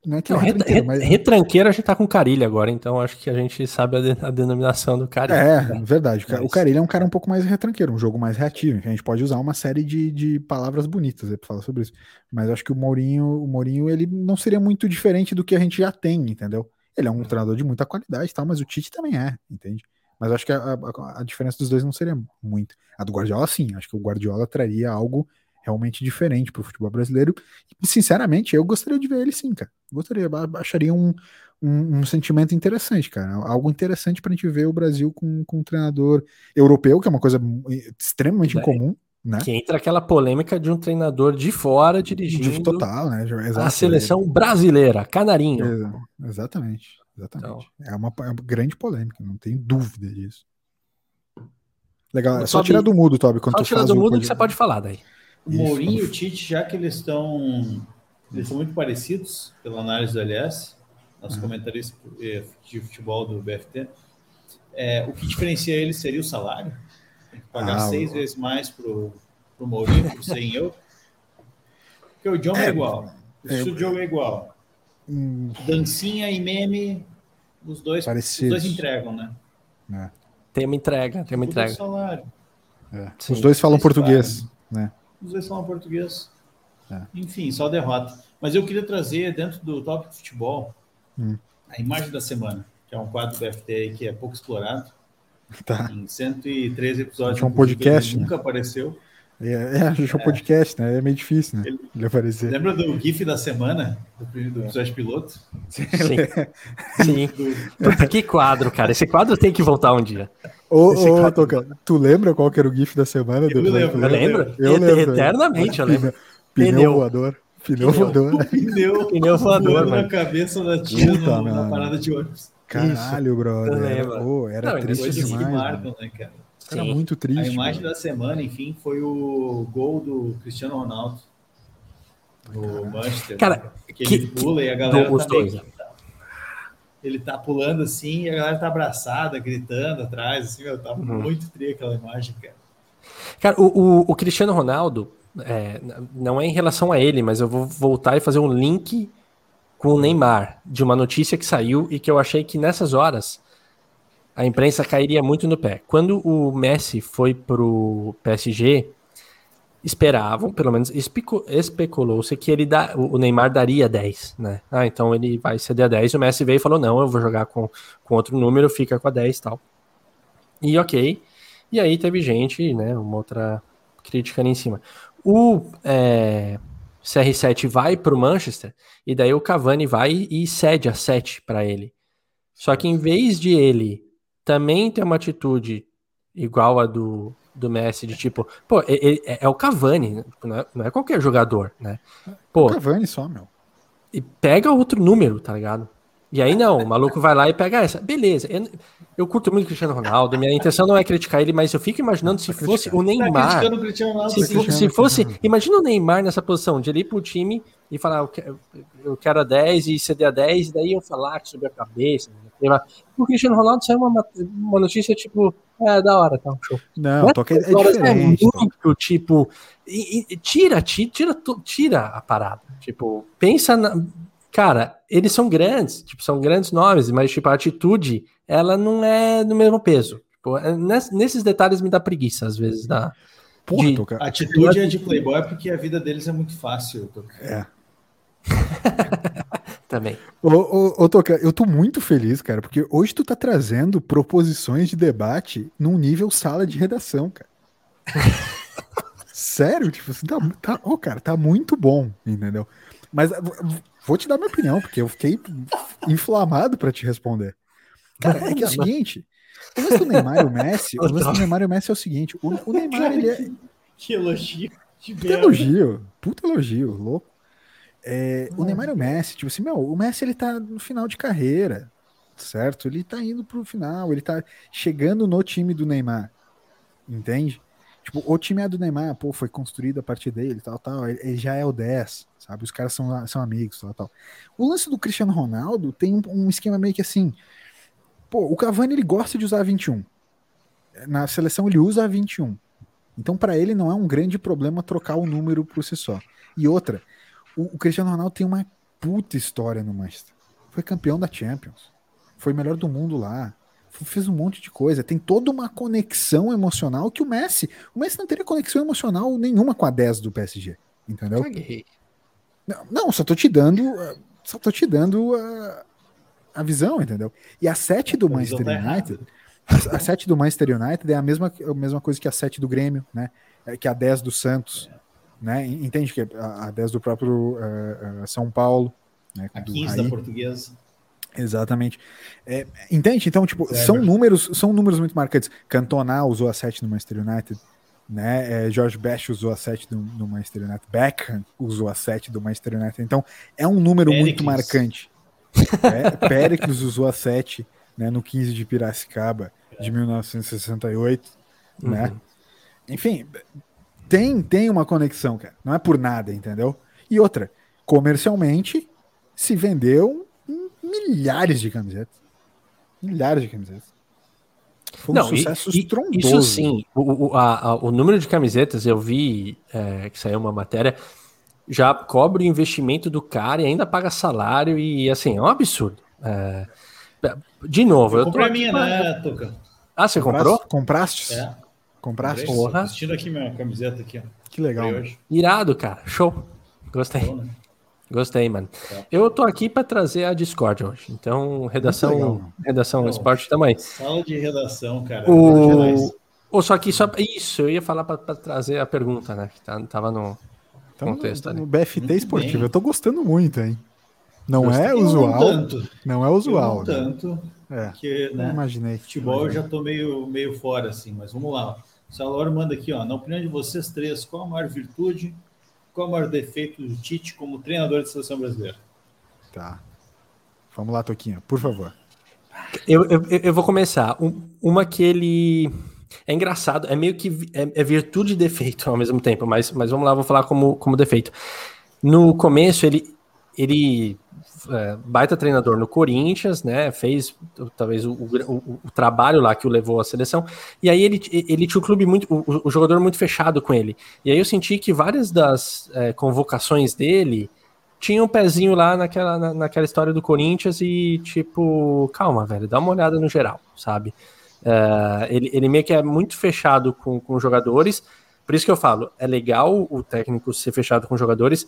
não é que não, é retranqueiro, mas... retranqueiro a gente tá com Carilho agora, então acho que a gente sabe a, de, a denominação do Carilho. É, né? verdade. Mas... O Carilho é um cara um pouco mais retranqueiro, um jogo mais reativo. A gente pode usar uma série de, de palavras bonitas para falar sobre isso. Mas acho que o Mourinho, o Mourinho, ele não seria muito diferente do que a gente já tem, entendeu? Ele é um treinador de muita qualidade, tal, mas o Tite também é, entende? Mas acho que a, a, a, diferença dos dois não seria muito. A do Guardiola, sim. Acho que o Guardiola traria algo realmente diferente para o futebol brasileiro. E, sinceramente, eu gostaria de ver ele sim, cara. Gostaria, acharia um, um, um sentimento interessante, cara. Algo interessante para a gente ver o Brasil com, com um treinador europeu, que é uma coisa extremamente é. incomum. Né? Que entra aquela polêmica de um treinador de fora dirigindo de total, né? Exato, a seleção brasileira, canarinho. Exatamente, exatamente. Então. É, uma, é, uma, grande polêmica, não tenho dúvida disso. Legal, é só tirar do mudo, Toby. Só tirar do mudo que você pode falar daí. O Mourinho e o Tite, já que eles estão eles são muito parecidos pela análise do LS, nosso uhum. comentarista eh, de futebol do BFT, é, o que diferencia eles seria o salário? Tem que pagar ah, seis o... vezes mais pro, pro Mourinho por 100 euros. Porque o jogo é, é igual. O é, jogo é igual. Hum, Dancinha e meme, os dois, os dois entregam, né? É. Tem uma entrega, tem uma entrega. Salário. É. Os dois falam português, né? Os dois falam português. É. Enfim, só derrota. Mas eu queria trazer dentro do tópico de futebol hum. a imagem da semana, que é um quadro do FT que é pouco explorado. Tá. Em 113 episódios. É um podcast. Nunca né? apareceu. É, é, a gente é um podcast, né? É meio difícil, né? Ele, ele aparecer. Lembra do GIF da semana, do, do episódio piloto? Sim. Sim. Do... Que quadro, cara. Esse quadro tem que voltar um dia. Ô, ô quadro... Toca, tu lembra qual que era o GIF da semana? Eu, lembro, eu lembro. Eu lembro. Eternamente, eu lembro. Pneu, pneu voador. Pneu, voador. Pneu, pneu voador na cabeça da tia no, na parada de ônibus. Caralho, brother. Era, oh, era Não, triste demais. Que marcam, né, cara? Era muito triste. A imagem mano. da semana, enfim, foi o gol do Cristiano Ronaldo no Manchester. Cara, que, pula que, e a galera tá meio, ele tá pulando assim e a galera tá abraçada, gritando atrás, assim, meu, tá uhum. muito fria aquela imagem, cara. Cara, o, o, o Cristiano Ronaldo, é, não é em relação a ele, mas eu vou voltar e fazer um link com o Neymar, de uma notícia que saiu e que eu achei que nessas horas a imprensa cairia muito no pé. Quando o Messi foi pro PSG, esperavam, pelo menos especulou-se que ele dá, o Neymar daria 10, né? Ah, então ele vai ceder a 10. O Messi veio e falou: não, eu vou jogar com, com outro número, fica com a 10 e tal. E ok. E aí teve gente, né? Uma outra crítica ali em cima. O é, CR7 vai para o Manchester e daí o Cavani vai e cede a 7 para ele. Só que em vez de ele também ter uma atitude igual a do, do Messi, de tipo, pô, ele, é, é, o Cavani, né? não é, não é, qualquer jogador, né? Pô, é o Cavani só, meu. E pega outro número, tá ligado? E aí não, o maluco vai lá e pega essa. Beleza, eu, eu curto muito o Cristiano Ronaldo, minha intenção não é criticar ele, mas eu fico imaginando se fosse o Neymar. O se, for, se fosse, imagina o Neymar nessa posição, de ele ir pro time e falar, eu quero, eu quero a 10 e ceder a 10, e daí eu falar sobre a cabeça. O Cristiano Ronaldo saiu uma, uma notícia tipo, é da hora, tá? Show. Não, toque é, é diferente. É muito, tipo, e, e, tira, tira, tira, tira a parada. Tipo, pensa na cara, eles são grandes, tipo, são grandes nomes, mas tipo, a atitude, ela não é do mesmo peso. Tipo, é, nesses detalhes me dá preguiça, às vezes, dá. Porra, de... A atitude é de playboy porque a vida deles é muito fácil. É. Também. Ô, ô, ô, Toca, eu tô muito feliz, cara, porque hoje tu tá trazendo proposições de debate num nível sala de redação, cara. Sério, tipo, assim, tá, tá, oh, cara, tá muito bom, entendeu? Mas Vou te dar minha opinião, porque eu fiquei inflamado para te responder. Cara, é que é o seguinte: o lance do Neymar e o Messi, o lance do Neymar e o Messi é o seguinte: o, o Neymar, ele é. Que elogio. Puta elogio, puta elogio, louco. É, o Neymar e o Messi, tipo assim, meu, o Messi ele tá no final de carreira, certo? Ele tá indo pro final, ele tá chegando no time do Neymar, entende? Tipo, o time é do Neymar, pô, foi construído a partir dele, tal, tal, ele, ele já é o 10, sabe? Os caras são, são amigos, tal, tal. O lance do Cristiano Ronaldo tem um, um esquema meio que assim, pô, o Cavani ele gosta de usar 21. Na seleção ele usa a 21. Então para ele não é um grande problema trocar o número por si só. E outra, o, o Cristiano Ronaldo tem uma puta história no Manchester. Foi campeão da Champions. Foi melhor do mundo lá fez um monte de coisa, tem toda uma conexão emocional que o Messi, o Messi não teria conexão emocional nenhuma com a 10 do PSG, entendeu? Caguei. Não, não, só tô te dando. Só tô te dando a, a visão, entendeu? E a 7 do Manchester United. A, a 7 do Manchester United é a mesma, a mesma coisa que a 7 do Grêmio, né? É, que a 10 do Santos. Né? Entende que a, a 10 do próprio uh, uh, São Paulo. Né? A 15 da portuguesa. Exatamente. É, entende? Então, tipo, são números, são números muito marcantes. Cantona usou a 7 no Manchester United, né? É, George Best usou a 7 do, do, Manchester United, Beckham usou a 7 do Manchester United. Então, é um número Pericles. muito marcante. É, Pericles usou a 7 né, no 15 de Piracicaba de 1968, uhum. né? Enfim, tem, tem uma conexão, cara. Não é por nada, entendeu? E outra, comercialmente se vendeu milhares de camisetas. Milhares de camisetas. Foi um Não, sucesso e, estrondoso. Isso sim, o, o, a, a, o número de camisetas, eu vi é, que saiu uma matéria, já cobre o investimento do cara e ainda paga salário, e assim, é um absurdo. É, de novo, eu, eu comprei a minha, né, Tuca? Ah, você comprou? Compraste? É. Compraste? Porra. Assistindo aqui minha camiseta aqui, ó. Que legal. Irado, cara. Show. Gostei. Show, né? Gostei, mano. É. Eu tô aqui para trazer a Discord hoje. Então, redação, legal, redação Não, esporte também. Sala de redação, cara. O... Ou só que só isso, eu ia falar para trazer a pergunta, né? Que tá, tava no então, contexto. No, no BFT muito esportivo, bem. eu tô gostando muito, hein? Não é usual. Não, não, é usual. Não né? tanto. É, porque, né, imaginei. Futebol eu já tô meio, meio fora, assim, mas vamos lá. O Salvador manda aqui, ó. Na opinião de vocês três, qual a maior virtude qual é o maior defeito do Tite como treinador de seleção brasileira? Tá. Vamos lá, Toquinha, por favor. Eu, eu, eu vou começar. Um, uma que ele. É engraçado, é meio que é, é, virtude e defeito ao mesmo tempo, mas, mas vamos lá, vou falar como, como defeito. No começo, ele, ele é, baita treinador no Corinthians, né? Fez talvez o, o, o, trabalho lá que o levou à seleção. E aí ele, ele tinha o clube muito, o, o jogador muito fechado com ele. E aí eu senti que várias das é, convocações dele tinham um pezinho lá naquela, na, naquela história do Corinthians e tipo, calma, velho, dá uma olhada no geral, sabe? É, ele, ele meio que é muito fechado com, com jogadores. Por isso que eu falo, é legal o técnico ser fechado com jogadores,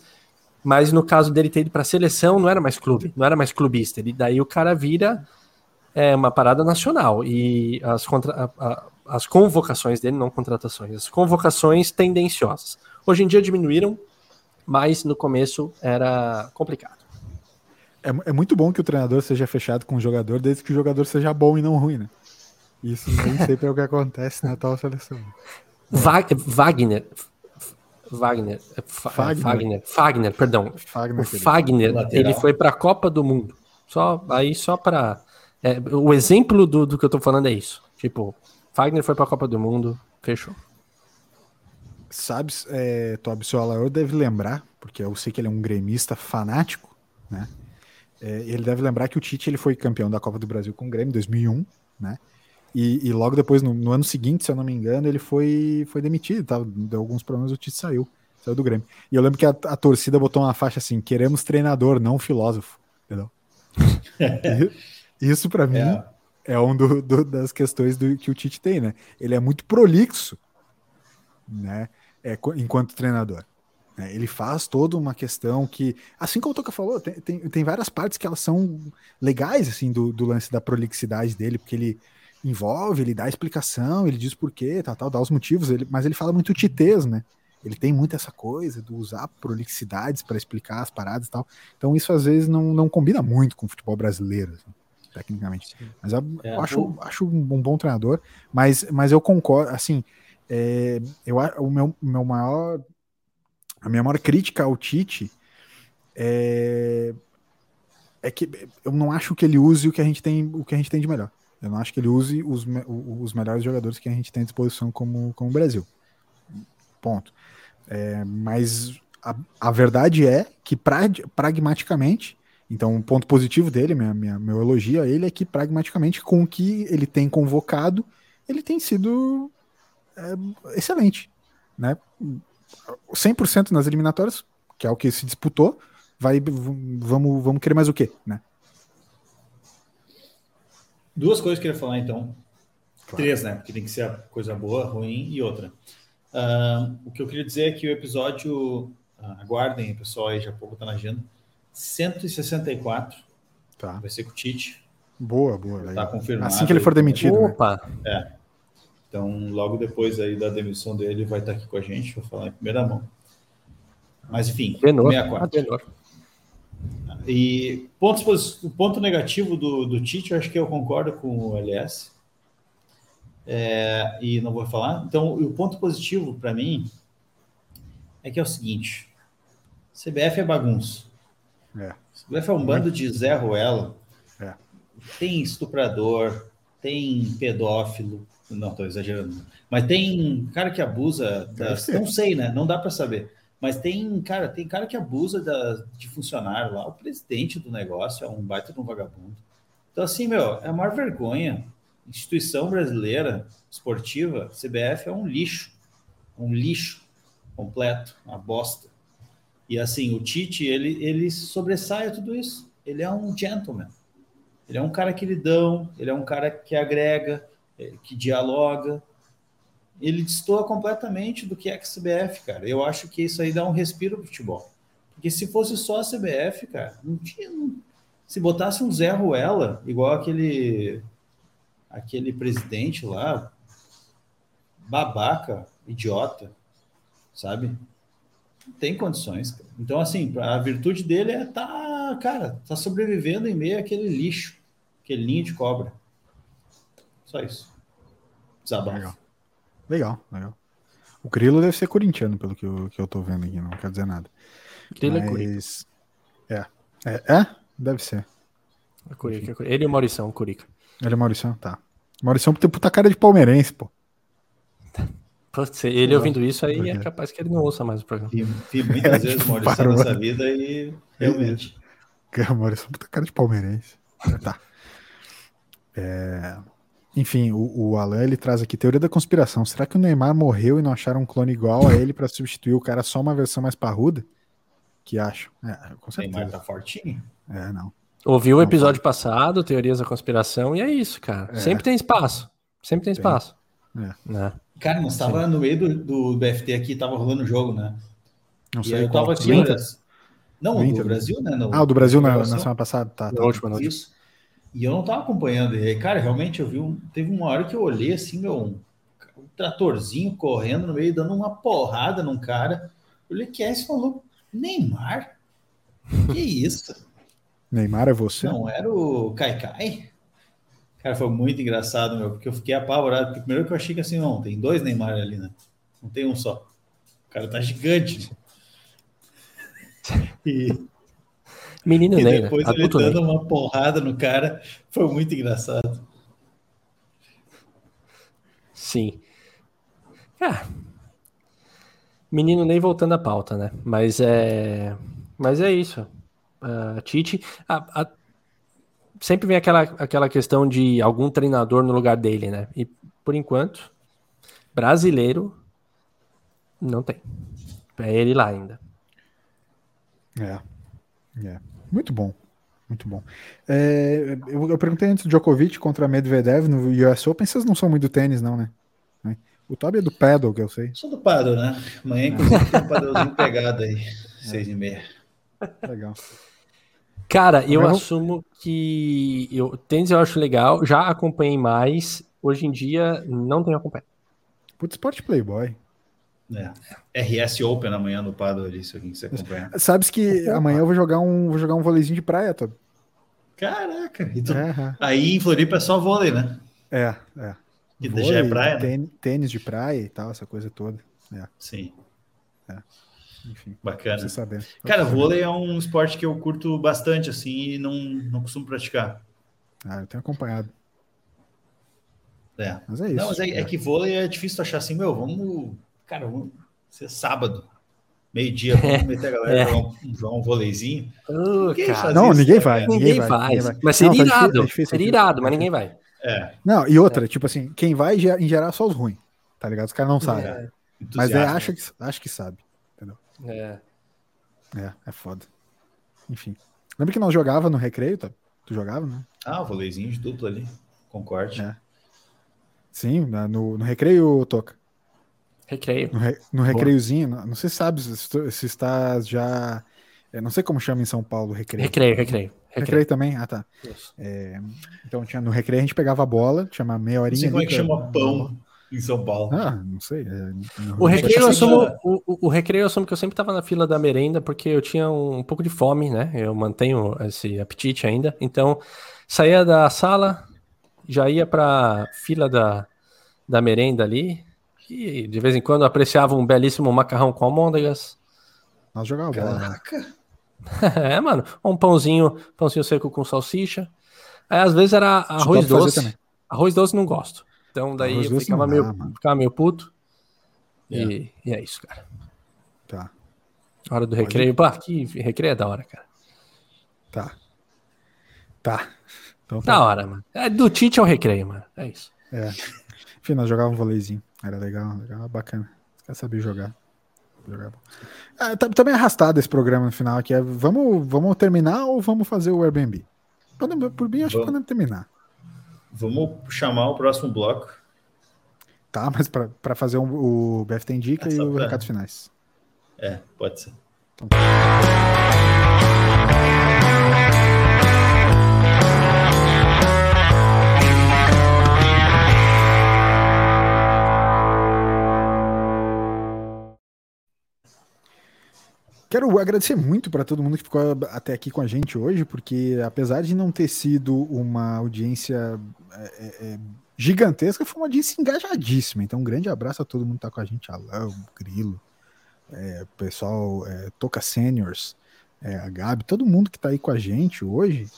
mas no caso dele ter ido para a seleção, não era mais clube, não era mais clubista. Ele, daí o cara vira é, uma parada nacional. E as, contra, a, a, as convocações dele, não contratações, as convocações tendenciosas. Hoje em dia diminuíram, mas no começo era complicado. É, é muito bom que o treinador seja fechado com o jogador, desde que o jogador seja bom e não ruim, né? Isso nem sempre é o que acontece na tal seleção. Wagner Wagner, é Fagner, Fagner, Fagner perdão. Fagner, o Fagner, ele foi para a Copa do Mundo. Só aí só para é, o exemplo do, do que eu tô falando é isso. Tipo, Fagner foi para a Copa do Mundo, fechou. Sabes, é, Tobi Alaor deve lembrar, porque eu sei que ele é um gremista fanático, né? É, ele deve lembrar que o Tite ele foi campeão da Copa do Brasil com o Grêmio em 2001, né? E, e logo depois, no, no, ano seguinte, se eu não me engano, ele foi, foi demitido, tá? deu alguns problemas, o Tite saiu, saiu do Grêmio. E eu lembro que a, a torcida botou uma faixa assim: queremos treinador, não filósofo, entendeu? Isso para mim é, é um do, das questões do, que o Tite tem, né? Ele é muito prolixo, né? É, enquanto treinador. Né? Ele faz toda uma questão que, assim como o Toca falou, tem, tem, tem várias partes que elas são legais, assim, do, do lance da prolixidade dele, porque ele envolve, ele dá explicação, ele diz porquê, tal, tal, dá os motivos, ele, mas ele fala muito titez, né? Ele tem muito essa coisa de usar prolixidades para explicar as paradas e tal. Então isso às vezes não, não combina muito com o futebol brasileiro, assim, tecnicamente. Mas eu, é, eu acho, acho um bom treinador, mas, mas eu concordo, assim, é, eu, o meu, meu maior, a minha maior crítica ao Tite é, é que eu não acho que ele use o que a gente tem, o que a gente tem de melhor. Eu não acho que ele use os, os melhores jogadores que a gente tem à disposição como, como Brasil. Ponto. É, mas a, a verdade é que pra, pragmaticamente, então um ponto positivo dele, minha, minha, meu elogio a ele é que pragmaticamente com o que ele tem convocado, ele tem sido é, excelente. Né? 100% nas eliminatórias, que é o que se disputou, vai, vamos, vamos querer mais o quê? Né? Duas coisas que eu queria falar, então. Claro. Três, né? Porque tem que ser a coisa boa, ruim e outra. Uh, o que eu queria dizer é que o episódio, uh, aguardem, pessoal, aí já pouco tá na agenda, 164, tá. vai ser com o Tite. Boa, boa. Tá confirmado. Assim que ele for demitido. Né? Opa! Né? É. Então, logo depois aí da demissão dele, ele vai estar aqui com a gente, vou falar em primeira mão. Mas, enfim, Denor. 64. Ah, e pontos, o ponto negativo do, do Tite, eu acho que eu concordo com o LS. É, e não vou falar. Então, o ponto positivo para mim é que é o seguinte: CBF é bagunça. É. CBF é um bando de Zé Ruela. É. Tem estuprador, tem pedófilo. Não, estou exagerando. Mas tem cara que abusa. Das, não sei, né? Não dá para saber. Mas tem, cara, tem cara que abusa da, de funcionário lá. O presidente do negócio é um baita de um vagabundo. Então, assim, meu, é a maior vergonha. Instituição brasileira esportiva, CBF, é um lixo. Um lixo completo, uma bosta. E assim, o Tite, ele, ele sobressai a tudo isso. Ele é um gentleman. Ele é um cara queridão, ele é um cara que agrega, eh, que dialoga. Ele destoa completamente do que é a CBF, cara. Eu acho que isso aí dá um respiro pro futebol. Porque se fosse só a CBF, cara, não tinha. Não... Se botasse um Zé Ruela, igual aquele aquele presidente lá, babaca, idiota, sabe? tem condições. Cara. Então, assim, a virtude dele é tá, cara, tá sobrevivendo em meio àquele lixo, aquele ninho de cobra. Só isso. Desabafo. Legal. Legal. O Grilo deve ser corintiano, pelo que eu, que eu tô vendo aqui, não quer dizer nada. Grilo é Mas... é É. é. É? Deve ser. É Curica, é Ele e o Maurição, Curica. Ele é Maurição, tá. Maurição tem puta cara de palmeirense, pô. Pode ser. Ele ouvindo isso aí é capaz que ele não ouça mais o programa. Vi, vi muitas vezes o Maurício nessa vida e realmente. O Maurício é puta cara de palmeirense. tá. É... Enfim, o, o Alan ele traz aqui teoria da conspiração. Será que o Neymar morreu e não acharam um clone igual a ele para substituir o cara só uma versão mais parruda? Que acho. É, com certeza. Neymar tá fortinho. É, não. Ouviu o episódio passado, teorias da conspiração, e é isso, cara. É. Sempre tem espaço. Sempre tem espaço. É. Né? Cara, não estava no meio do, do BFT aqui, estava rolando o jogo, né? Não sei. E eu tava aqui. Não, o do Brasil, né? No, ah, o do Brasil na, na, semana passada, tá. tá. última noite. Isso. E eu não tava acompanhando. E, cara, realmente eu vi um. Teve uma hora que eu olhei assim, meu, um, um tratorzinho correndo no meio, dando uma porrada num cara. Eu olhei que é esse falou: Neymar? Que isso? Neymar é você? Não era o Kaikai? Cara, foi muito engraçado, meu, porque eu fiquei apavorado. Porque primeiro que eu achei que assim, não, tem dois Neymar ali, né? Não tem um só. O cara tá gigante. E, Menino e Ney, depois né? ele dando uma porrada no cara. Foi muito engraçado. Sim. Ah, menino Ney voltando à pauta, né? Mas é, mas é isso. Uh, Tite, a, a, sempre vem aquela, aquela questão de algum treinador no lugar dele, né? E por enquanto, brasileiro não tem. É ele lá ainda. É. é. Muito bom. Muito bom. É, eu, eu, perguntei antes do Djokovic contra Medvedev no US Open, vocês não são muito do tênis, não, né? O Toby é do paddle, que eu sei. Sou do paddle, né? Amanhã, inclusive, tem um paddlezinho pegado aí, seis e meia. Legal. Cara, eu assumo que eu, tênis eu acho legal, já acompanhei mais, hoje em dia não tenho acompanhado. Putz, Sport Playboy. É. RS Open amanhã no Pado ali, se alguém quiser acompanhar. Sabes que amanhã eu vou jogar um, vou jogar um vôleizinho de praia, Toby. Caraca, tu... é, aí em Floripa é só vôlei, né? É, é. E vôlei, já é praia, né? Tênis de praia e tal, essa coisa toda. É. Sim. É. Enfim, bacana. Você saber. Cara, vôlei é um esporte que eu curto bastante, assim, e não, não costumo praticar. Ah, eu tenho acompanhado. É. Mas é isso. Não, mas é, é. é que vôlei é difícil achar assim, meu, vamos. Cara, vamos ser sábado. Meio-dia, vamos meter a galera é. jogar, um, jogar um vôleizinho. Uh, não, isso, ninguém, vai, ninguém, ninguém, vai, ninguém vai. Mas seria não, tá irado. Tá difícil, seria irado, mas ninguém vai. É. Não, e outra, é. tipo assim, quem vai em geral só os ruins, tá ligado? Os caras não sabem. É. Mas é, acha que, acha que sabe. É. É, é foda. Enfim. Lembra que nós jogava no recreio, tá? Tu jogava, né? Ah, o voleizinho de duplo ali. Concorde. É. Sim, no, no recreio, Toca. Recreio. No, re, no recreiozinho, não, não sei se sabe se, se está já. não sei como chama em São Paulo recreio. Recreio, recreio. recreio. Recreio também? Ah, tá. É, então tinha no recreio a gente pegava a bola, chama meia horinha. Não sei como é que chama pão em São Paulo. Ah, não sei. É, o, recreio eu assumo, o, o, o, recreio eu assumo que eu sempre estava na fila da merenda porque eu tinha um, um, pouco de fome, né? Eu mantenho esse apetite ainda. Então, saía da sala, já ia para fila da, da merenda ali e de vez em quando apreciava um belíssimo macarrão com almôndegas. Nós jogávamos bola. Caraca! é, mano. Um pãozinho, pãozinho seco com salsicha. Aí, às vezes era arroz doce. Arroz doce não gosto. Então daí arroz eu ficava meio, dá, ficava meio puto. E, é. e, é isso, cara. Tá. Hora do recreio. Pô, que recreio é da hora, cara. Tá. Tá. Então, tá. Da hora, mano. É do Tite ao recreio, mano. É isso. É. Enfim, nós jogávamos um voleizinho. Era legal, legal, bacana. Quer saber jogar. jogar. É, tá, tá bem arrastado esse programa no final aqui. É, vamos, vamos terminar ou vamos fazer o Airbnb? Por mim, acho vamos. que podemos terminar. Vamos chamar o próximo bloco. Tá, mas para fazer um, o BFT Indica é e os pra... recados finais. É, pode ser. Então... Quero agradecer muito para todo mundo que ficou até aqui com a gente hoje, porque apesar de não ter sido uma audiência é, é, é, gigantesca, foi uma audiência engajadíssima. Então, um grande abraço a todo mundo que está com a gente, Alão, Grilo, é, pessoal, é, Toca Seniors, é, a Gabi, todo mundo que está aí com a gente hoje.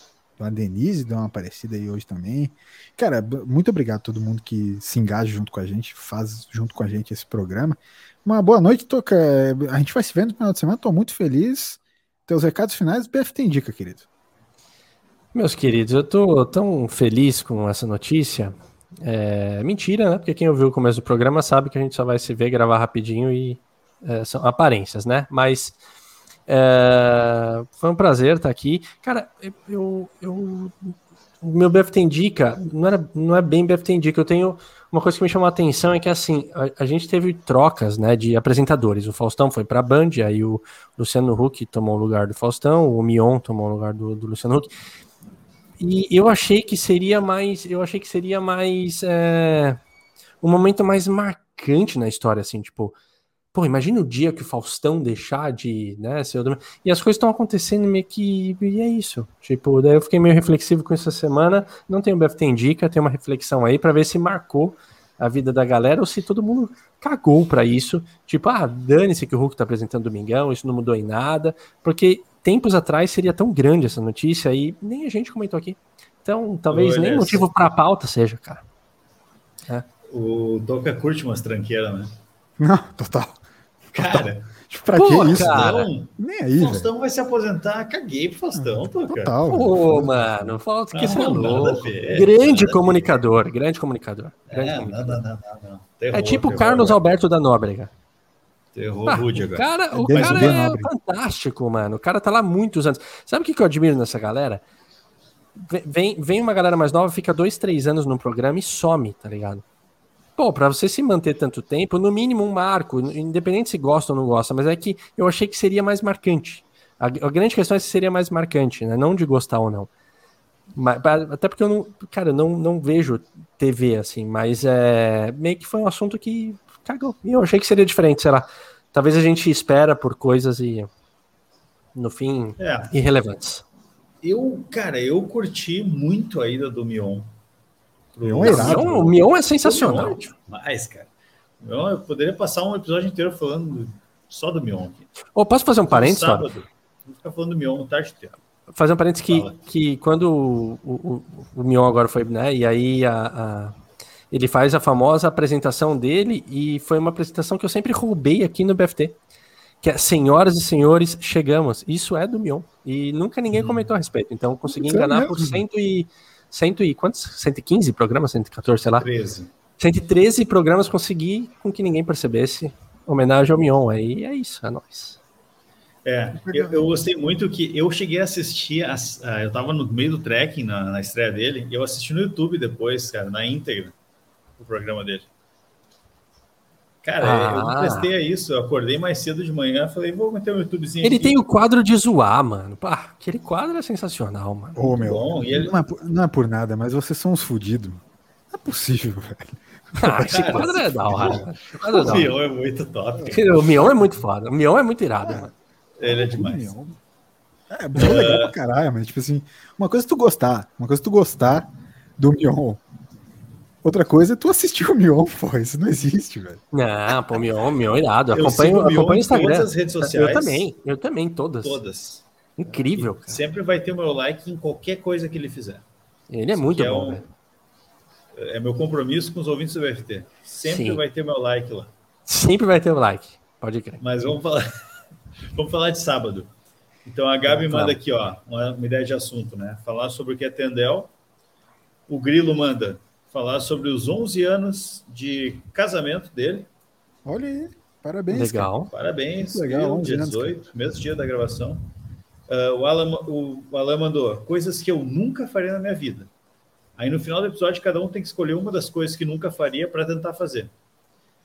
A Denise deu uma aparecida aí hoje também. Cara, muito obrigado a todo mundo que se engaja junto com a gente, faz junto com a gente esse programa. Uma boa noite, Toca. A gente vai se vendo no final de semana, estou muito feliz. Teus recados finais, BF tem dica, querido. Meus queridos, eu estou tão feliz com essa notícia. É mentira, né? Porque quem ouviu o começo do programa sabe que a gente só vai se ver, gravar rapidinho e é, são aparências, né? Mas é, foi um prazer estar aqui. Cara, eu, eu meu BFT Indica não, era, não é bem BFT Indica, eu tenho uma coisa que me chamou a atenção é que assim, a, a gente teve trocas, né, de apresentadores. O Faustão foi para a Band, aí o Luciano Huck tomou o lugar do Faustão, o Mion tomou o lugar do, do Luciano Huck. E eu achei que seria mais, eu achei que seria mais é, um momento mais marcante na história, assim, tipo, Pô, imagina o dia que o Faustão deixar de, né, ser o E as coisas estão acontecendo meio que. E é isso. Tipo, daí eu fiquei meio reflexivo com isso essa semana. Não tem o BFT Indica, tem uma reflexão aí para ver se marcou a vida da galera ou se todo mundo cagou para isso. Tipo, ah, dane-se que o Hulk tá apresentando Domingão, isso não mudou em nada. Porque tempos atrás seria tão grande essa notícia e nem a gente comentou aqui. Então, talvez Olha nem motivo para pauta seja, cara. É. O Doca curte umas tranqueiras, né? Não, total. Cara. Tipo, pra Pô, que isso? Cara, Nem aí. Faustão véio. vai se aposentar. Caguei pro Faustão, pô, cara. Total. Pô, mano, falta que você é. Grande comunicador, grande comunicador. Grande é, comunicador. Não, não, não, não. Terror, é tipo o Carlos terror, Alberto da Nóbrega. Terror ah, rude agora. Cara, é o cara é fantástico, mano. O cara tá lá muitos anos. Sabe o que, que eu admiro nessa galera? Vem, vem uma galera mais nova, fica dois, três anos num programa e some, tá ligado? Pô, para você se manter tanto tempo, no mínimo um marco, independente se gosta ou não gosta, mas é que eu achei que seria mais marcante. A, a grande questão é se seria mais marcante, né? Não de gostar ou não. Mas, até porque eu não, cara, não, não vejo TV assim, mas é meio que foi um assunto que cagou. E eu achei que seria diferente, sei lá. Talvez a gente espera por coisas e no fim é. irrelevantes. Eu, cara, eu curti muito a ida do Mion. Mion é irado, o Mion é sensacional. Mas, cara. Mion, eu poderia passar um episódio inteiro falando só do Mion aqui. Oh, posso fazer um parênteses? Sábado, vou ficar falando do Mion no tarde inteiro. Fazer um parênteses que, que quando o, o, o Mion agora foi, né? E aí a, a, ele faz a famosa apresentação dele e foi uma apresentação que eu sempre roubei aqui no BFT. Que é Senhoras e Senhores, chegamos. Isso é do Mion. E nunca ninguém hum. comentou a respeito. Então consegui enganar por cento e cento e quantos? 115 programas, 114, sei lá. 13. 113 programas consegui com que ninguém percebesse. Homenagem ao Mion. Aí é isso, é nóis. É, eu, eu, gostei muito que eu cheguei a assistir, a, a, eu tava no meio do trekking na, na estreia dele, e eu assisti no YouTube depois, cara, na íntegra, o programa dele. Cara, ah. eu prestei a isso. Eu acordei mais cedo de manhã, falei, vou meter um YouTubezinho. Ele aqui. tem o quadro de zoar, mano. Pá, aquele quadro é sensacional, mano. Ô, meu, bom, ele... não, é por, não, é por, nada, mas vocês são uns fodidos. Não é possível, velho. Ah, esse quadro é da hora. O Mion é muito top. O Mion é muito foda. O Mion é muito irado, mano. Ele é demais. É, bom, é legal pra caralho, mas tipo assim, uma coisa é tu gostar, uma coisa é tu gostar do Mion Outra coisa é tu assistir o Mion, pô. Isso não existe, velho. Não, pô, Mion, Mion é irado. Eu acompanho, o acompanho o Instagram. Todas as redes sociais. Eu também, eu também, todas. Todas. Incrível, cara. Sempre vai ter o meu like em qualquer coisa que ele fizer. Ele é Isso muito é bom, é, um, é meu compromisso com os ouvintes do BFT. Sempre Sim. vai ter meu like lá. Sempre vai ter o like, pode crer. Mas vamos falar, vamos falar de sábado. Então a Gabi tá, manda aqui, ó, uma, uma ideia de assunto, né? Falar sobre o que é Tendel. O Grilo manda falar sobre os 11 anos de casamento dele. Olha aí, parabéns. Legal. Cara. Parabéns. legal, dia 18, anos, mesmo dia da gravação. Uh, o, Alan, o, o Alan mandou coisas que eu nunca faria na minha vida. Aí no final do episódio, cada um tem que escolher uma das coisas que nunca faria para tentar fazer.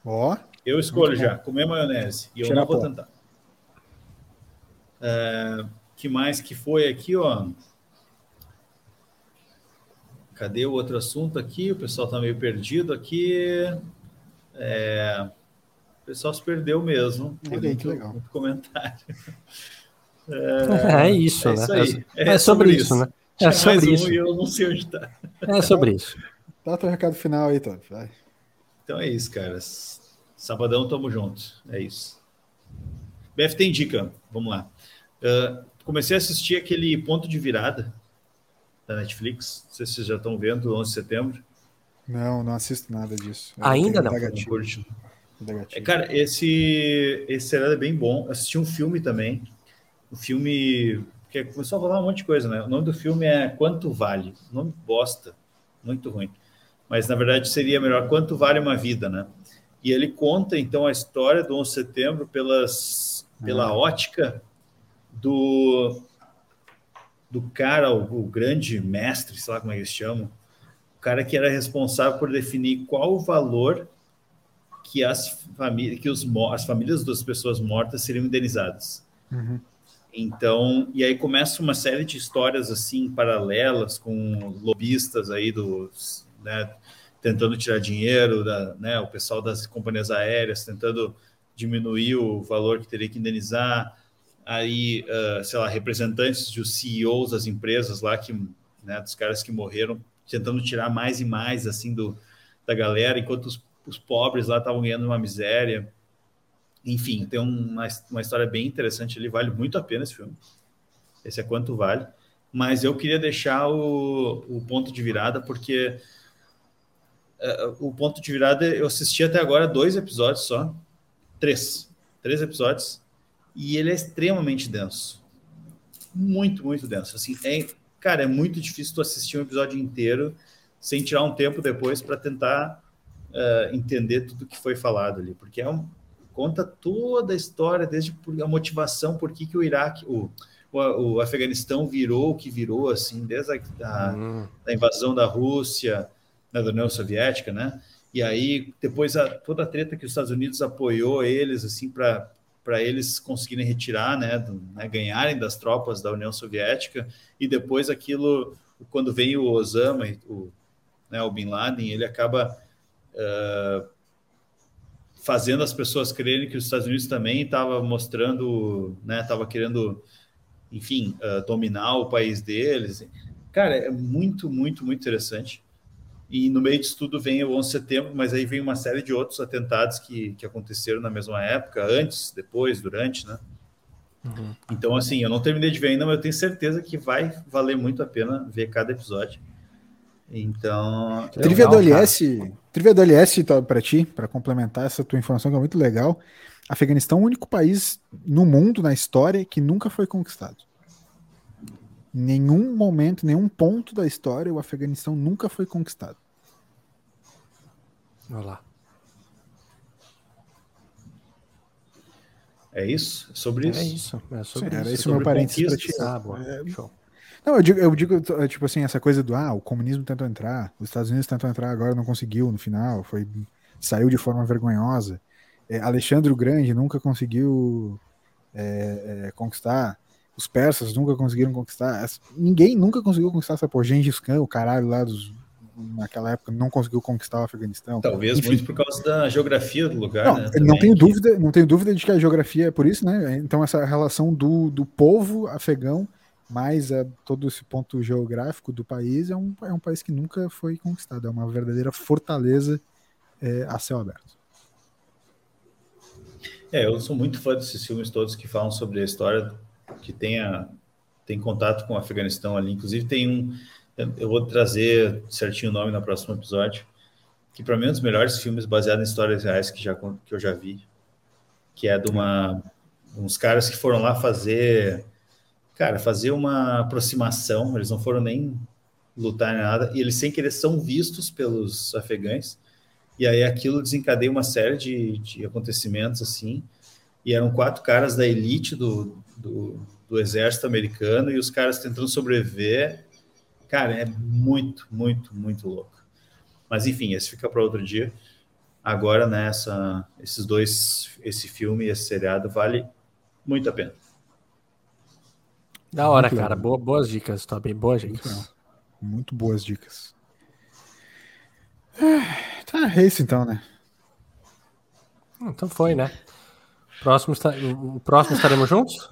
Ó. Oh, eu escolho já, comer maionese. E eu Tirar não vou tentar. Uh, que mais que foi aqui, ó? Cadê o outro assunto aqui? O pessoal está meio perdido aqui. É... O pessoal se perdeu mesmo. Olha muito, que legal. Muito comentário. É, é isso, é né? Isso é, é, sobre, isso, isso, né? É sobre isso. Um e eu não sei onde está. É sobre isso. Dá teu recado final aí, Todd. Vai. Então é isso, cara. Sabadão, tamo junto. É isso. BFT indica. Vamos lá. Uh, comecei a assistir aquele ponto de virada da Netflix. Não sei se vocês já estão vendo, 11 de setembro. Não, não assisto nada disso. Eu Ainda não. É, cara, esse, esse seriado é bem bom. assisti um filme também. O filme. que começou a falar um monte de coisa, né? O nome do filme é Quanto Vale. Nome bosta. Muito ruim. Mas na verdade seria melhor Quanto Vale uma Vida, né? E ele conta então a história do 11 de setembro pelas, pela uhum. ótica do do cara, o, o, grande mestre, sei lá como é eles chamam, o cara que era responsável por definir qual o valor que as famílias, que os, as famílias das pessoas mortas seriam indenizadas. Uhum. Então, e aí começa uma série de histórias assim paralelas com lobistas aí dos, né, tentando tirar dinheiro, da, né, o pessoal das companhias aéreas tentando diminuir o valor que teria que indenizar aí, uh, sei lá, representantes dos CEOs das empresas lá, que, né, dos caras que morreram, tentando tirar mais e mais, assim, do, da galera, enquanto os, os pobres lá estavam ganhando uma miséria. Enfim, tem uma, uma história bem interessante ali, vale muito a pena esse filme. Esse é quanto vale. Mas eu queria deixar o, o ponto de virada, porque uh, o ponto de virada, eu assisti até agora dois episódios só. Três. Três episódios e ele é extremamente denso. Muito, muito denso. Assim, é, cara, é muito difícil tu assistir um episódio inteiro sem tirar um tempo depois para tentar uh, entender tudo que foi falado ali, porque é um, conta toda a história, desde a motivação, por que, que o Iraque, o, o, o Afeganistão virou o que virou, assim, desde a da, uhum. da invasão da Rússia, né, da União Soviética, né? E aí, depois, a, toda a treta que os Estados Unidos apoiou eles, assim, para para eles conseguirem retirar, né, do, né, ganharem das tropas da União Soviética, e depois aquilo, quando vem o Osama, o, né, o Bin Laden, ele acaba uh, fazendo as pessoas crerem que os Estados Unidos também estava mostrando, né, estava querendo, enfim, uh, dominar o país deles. Cara, é muito, muito, muito interessante. E no meio disso tudo vem o 11 de setembro, mas aí vem uma série de outros atentados que, que aconteceram na mesma época, antes, depois, durante, né? Uhum. Então, assim, eu não terminei de ver ainda, mas eu tenho certeza que vai valer muito a pena ver cada episódio. Então. Trivia do LS, trivia do LS para ti, para complementar essa tua informação que é muito legal. Afeganistão é o único país no mundo, na história, que nunca foi conquistado nenhum momento, nenhum ponto da história, o Afeganistão nunca foi conquistado. Olha lá. É isso? É sobre isso? É isso. É sobre Sim, Era isso o meu parênteses para ti. Ah, boa. É... Não, eu digo, eu digo, tipo assim, essa coisa do, ah, o comunismo tentou entrar, os Estados Unidos tentou entrar, agora não conseguiu no final, foi, saiu de forma vergonhosa. É, Alexandre o Grande nunca conseguiu é, é, conquistar. Os persas nunca conseguiram conquistar. Ninguém nunca conseguiu conquistar essa porra. Gengis Khan, o caralho lá dos naquela época não conseguiu conquistar o Afeganistão. Talvez Enfim. muito por causa da geografia do lugar. Não, né, não tenho dúvida, não tenho dúvida de que a geografia é por isso, né? Então essa relação do, do povo afegão mais a, todo esse ponto geográfico do país é um, é um país que nunca foi conquistado, é uma verdadeira fortaleza é, a céu aberto. É, eu sou muito fã desses filmes todos que falam sobre a história que tenha tem contato com o Afeganistão ali. Inclusive tem um eu vou trazer certinho o nome no próximo episódio, que para mim é um dos melhores filmes baseado em histórias reais que, já, que eu já vi, que é de uma, uns caras que foram lá fazer, cara, fazer uma aproximação, eles não foram nem lutar nem nada, e eles sem querer são vistos pelos afegães, e aí aquilo desencadeia uma série de, de acontecimentos assim, e eram quatro caras da elite do, do, do exército americano, e os caras tentando sobreviver Cara, é muito, muito, muito louco. Mas enfim, esse fica para outro dia. Agora, nessa, né, esses dois, esse filme e esse seriado, vale muito a pena. Da hora, muito cara. Boa, boas dicas, Toby. Boas dicas. Muito, muito boas dicas. É, tá, é isso então, né? Então foi, né? Próximo, o próximo estaremos juntos?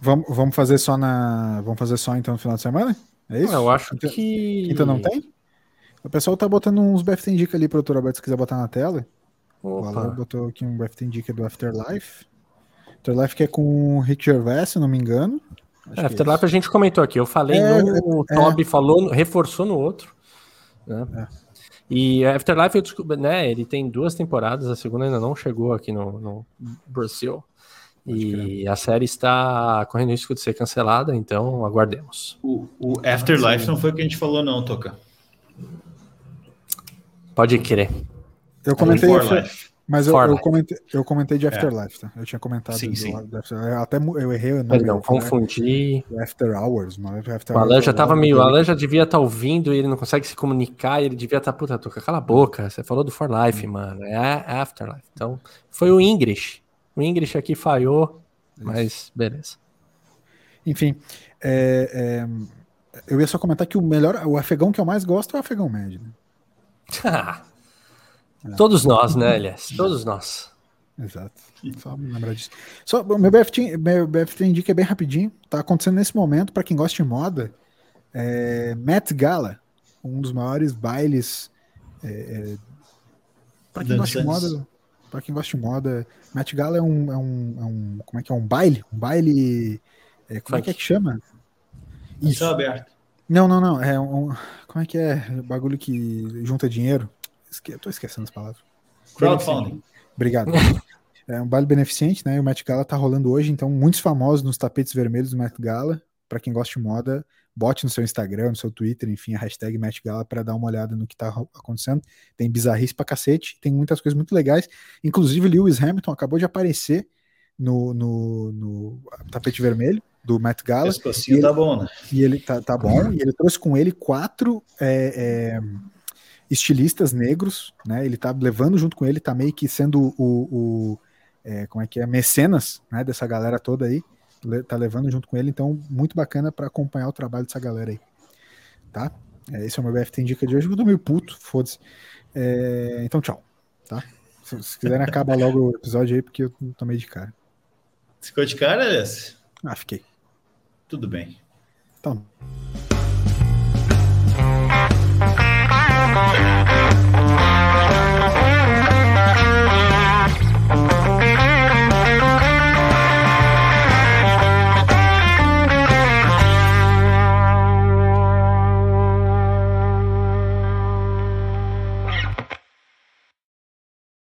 Vamos, vamos fazer só na. Vamos fazer só então no final de semana? É isso? Eu acho quinta, que. Quinta não tem? O pessoal tá botando uns BFT Indica ali pro Dr. Roberto se quiser botar na tela. Opa. O Alan botou aqui um BFT Indica do Afterlife. Afterlife que é com o Rick Gervais, se não me engano. É, Afterlife é a gente comentou aqui. Eu falei é, no. É, Toby falou, reforçou no outro. Né? É. E Afterlife, eu descobri, né? Ele tem duas temporadas, a segunda ainda não chegou aqui no, no Brasil. E a série está correndo risco de ser cancelada, então aguardemos. O, o Afterlife não foi o que a gente falou, não, Toca. Pode querer. Eu comentei. Mas eu, eu, comentei, eu comentei de é. Afterlife, tá? Eu tinha comentado. Sim, sim. Até eu errei o nome. Perdão, confundi. After Hours, mano. After o Alan já tava meio. O Alan já devia estar tá ouvindo e ele não consegue se comunicar. E ele devia estar, tá, puta, toca, cala a boca. Você falou do For Life, hum. mano. É Afterlife. Então, foi o English. O English aqui falhou, Isso. mas beleza. Enfim, é, é, eu ia só comentar que o melhor, o afegão que eu mais gosto é o afegão médio. Né? Todos nós, né, aliás? Todos nós. Exato. Só me lembrar disso. Só, meu BFT, meu BFT indica é bem rapidinho. Tá acontecendo nesse momento, para quem gosta de moda, é, Met Gala, um dos maiores bailes. É, é para quem gosta de moda, para quem gosta de moda, Met Gala é um, é um, é um, como é que é um baile, um baile, é, como é que é que chama? Isso. aberto. Não, não, não, é um, como é que é, bagulho que junta dinheiro? Esque, tô esquecendo as palavras. Crowdfunding. Obrigado. é um baile beneficente, né? O Met Gala tá rolando hoje, então muitos famosos nos tapetes vermelhos do Met Gala. Para quem gosta de moda, bote no seu Instagram, no seu Twitter, enfim, a hashtag MatchGala para dar uma olhada no que tá acontecendo. Tem bizarrice pra cacete, tem muitas coisas muito legais. Inclusive, Lewis Hamilton acabou de aparecer no, no, no tapete vermelho do Matt Gala. Esse e ele, tá bom, né? E ele tá, tá bom, e ele trouxe com ele quatro é, é, estilistas negros, né? Ele tá levando junto com ele, tá meio que sendo o, o é, como é que é, mecenas, né, dessa galera toda aí tá levando junto com ele, então muito bacana para acompanhar o trabalho dessa galera aí. Tá? É, esse é o meu BFT Indica de hoje, eu tô meio puto, foda-se. É, então tchau, tá? Se, se quiserem acaba logo o episódio aí, porque eu tô meio de cara. Ficou de cara, Aless? Ah, fiquei. Tudo bem. Então. Bye.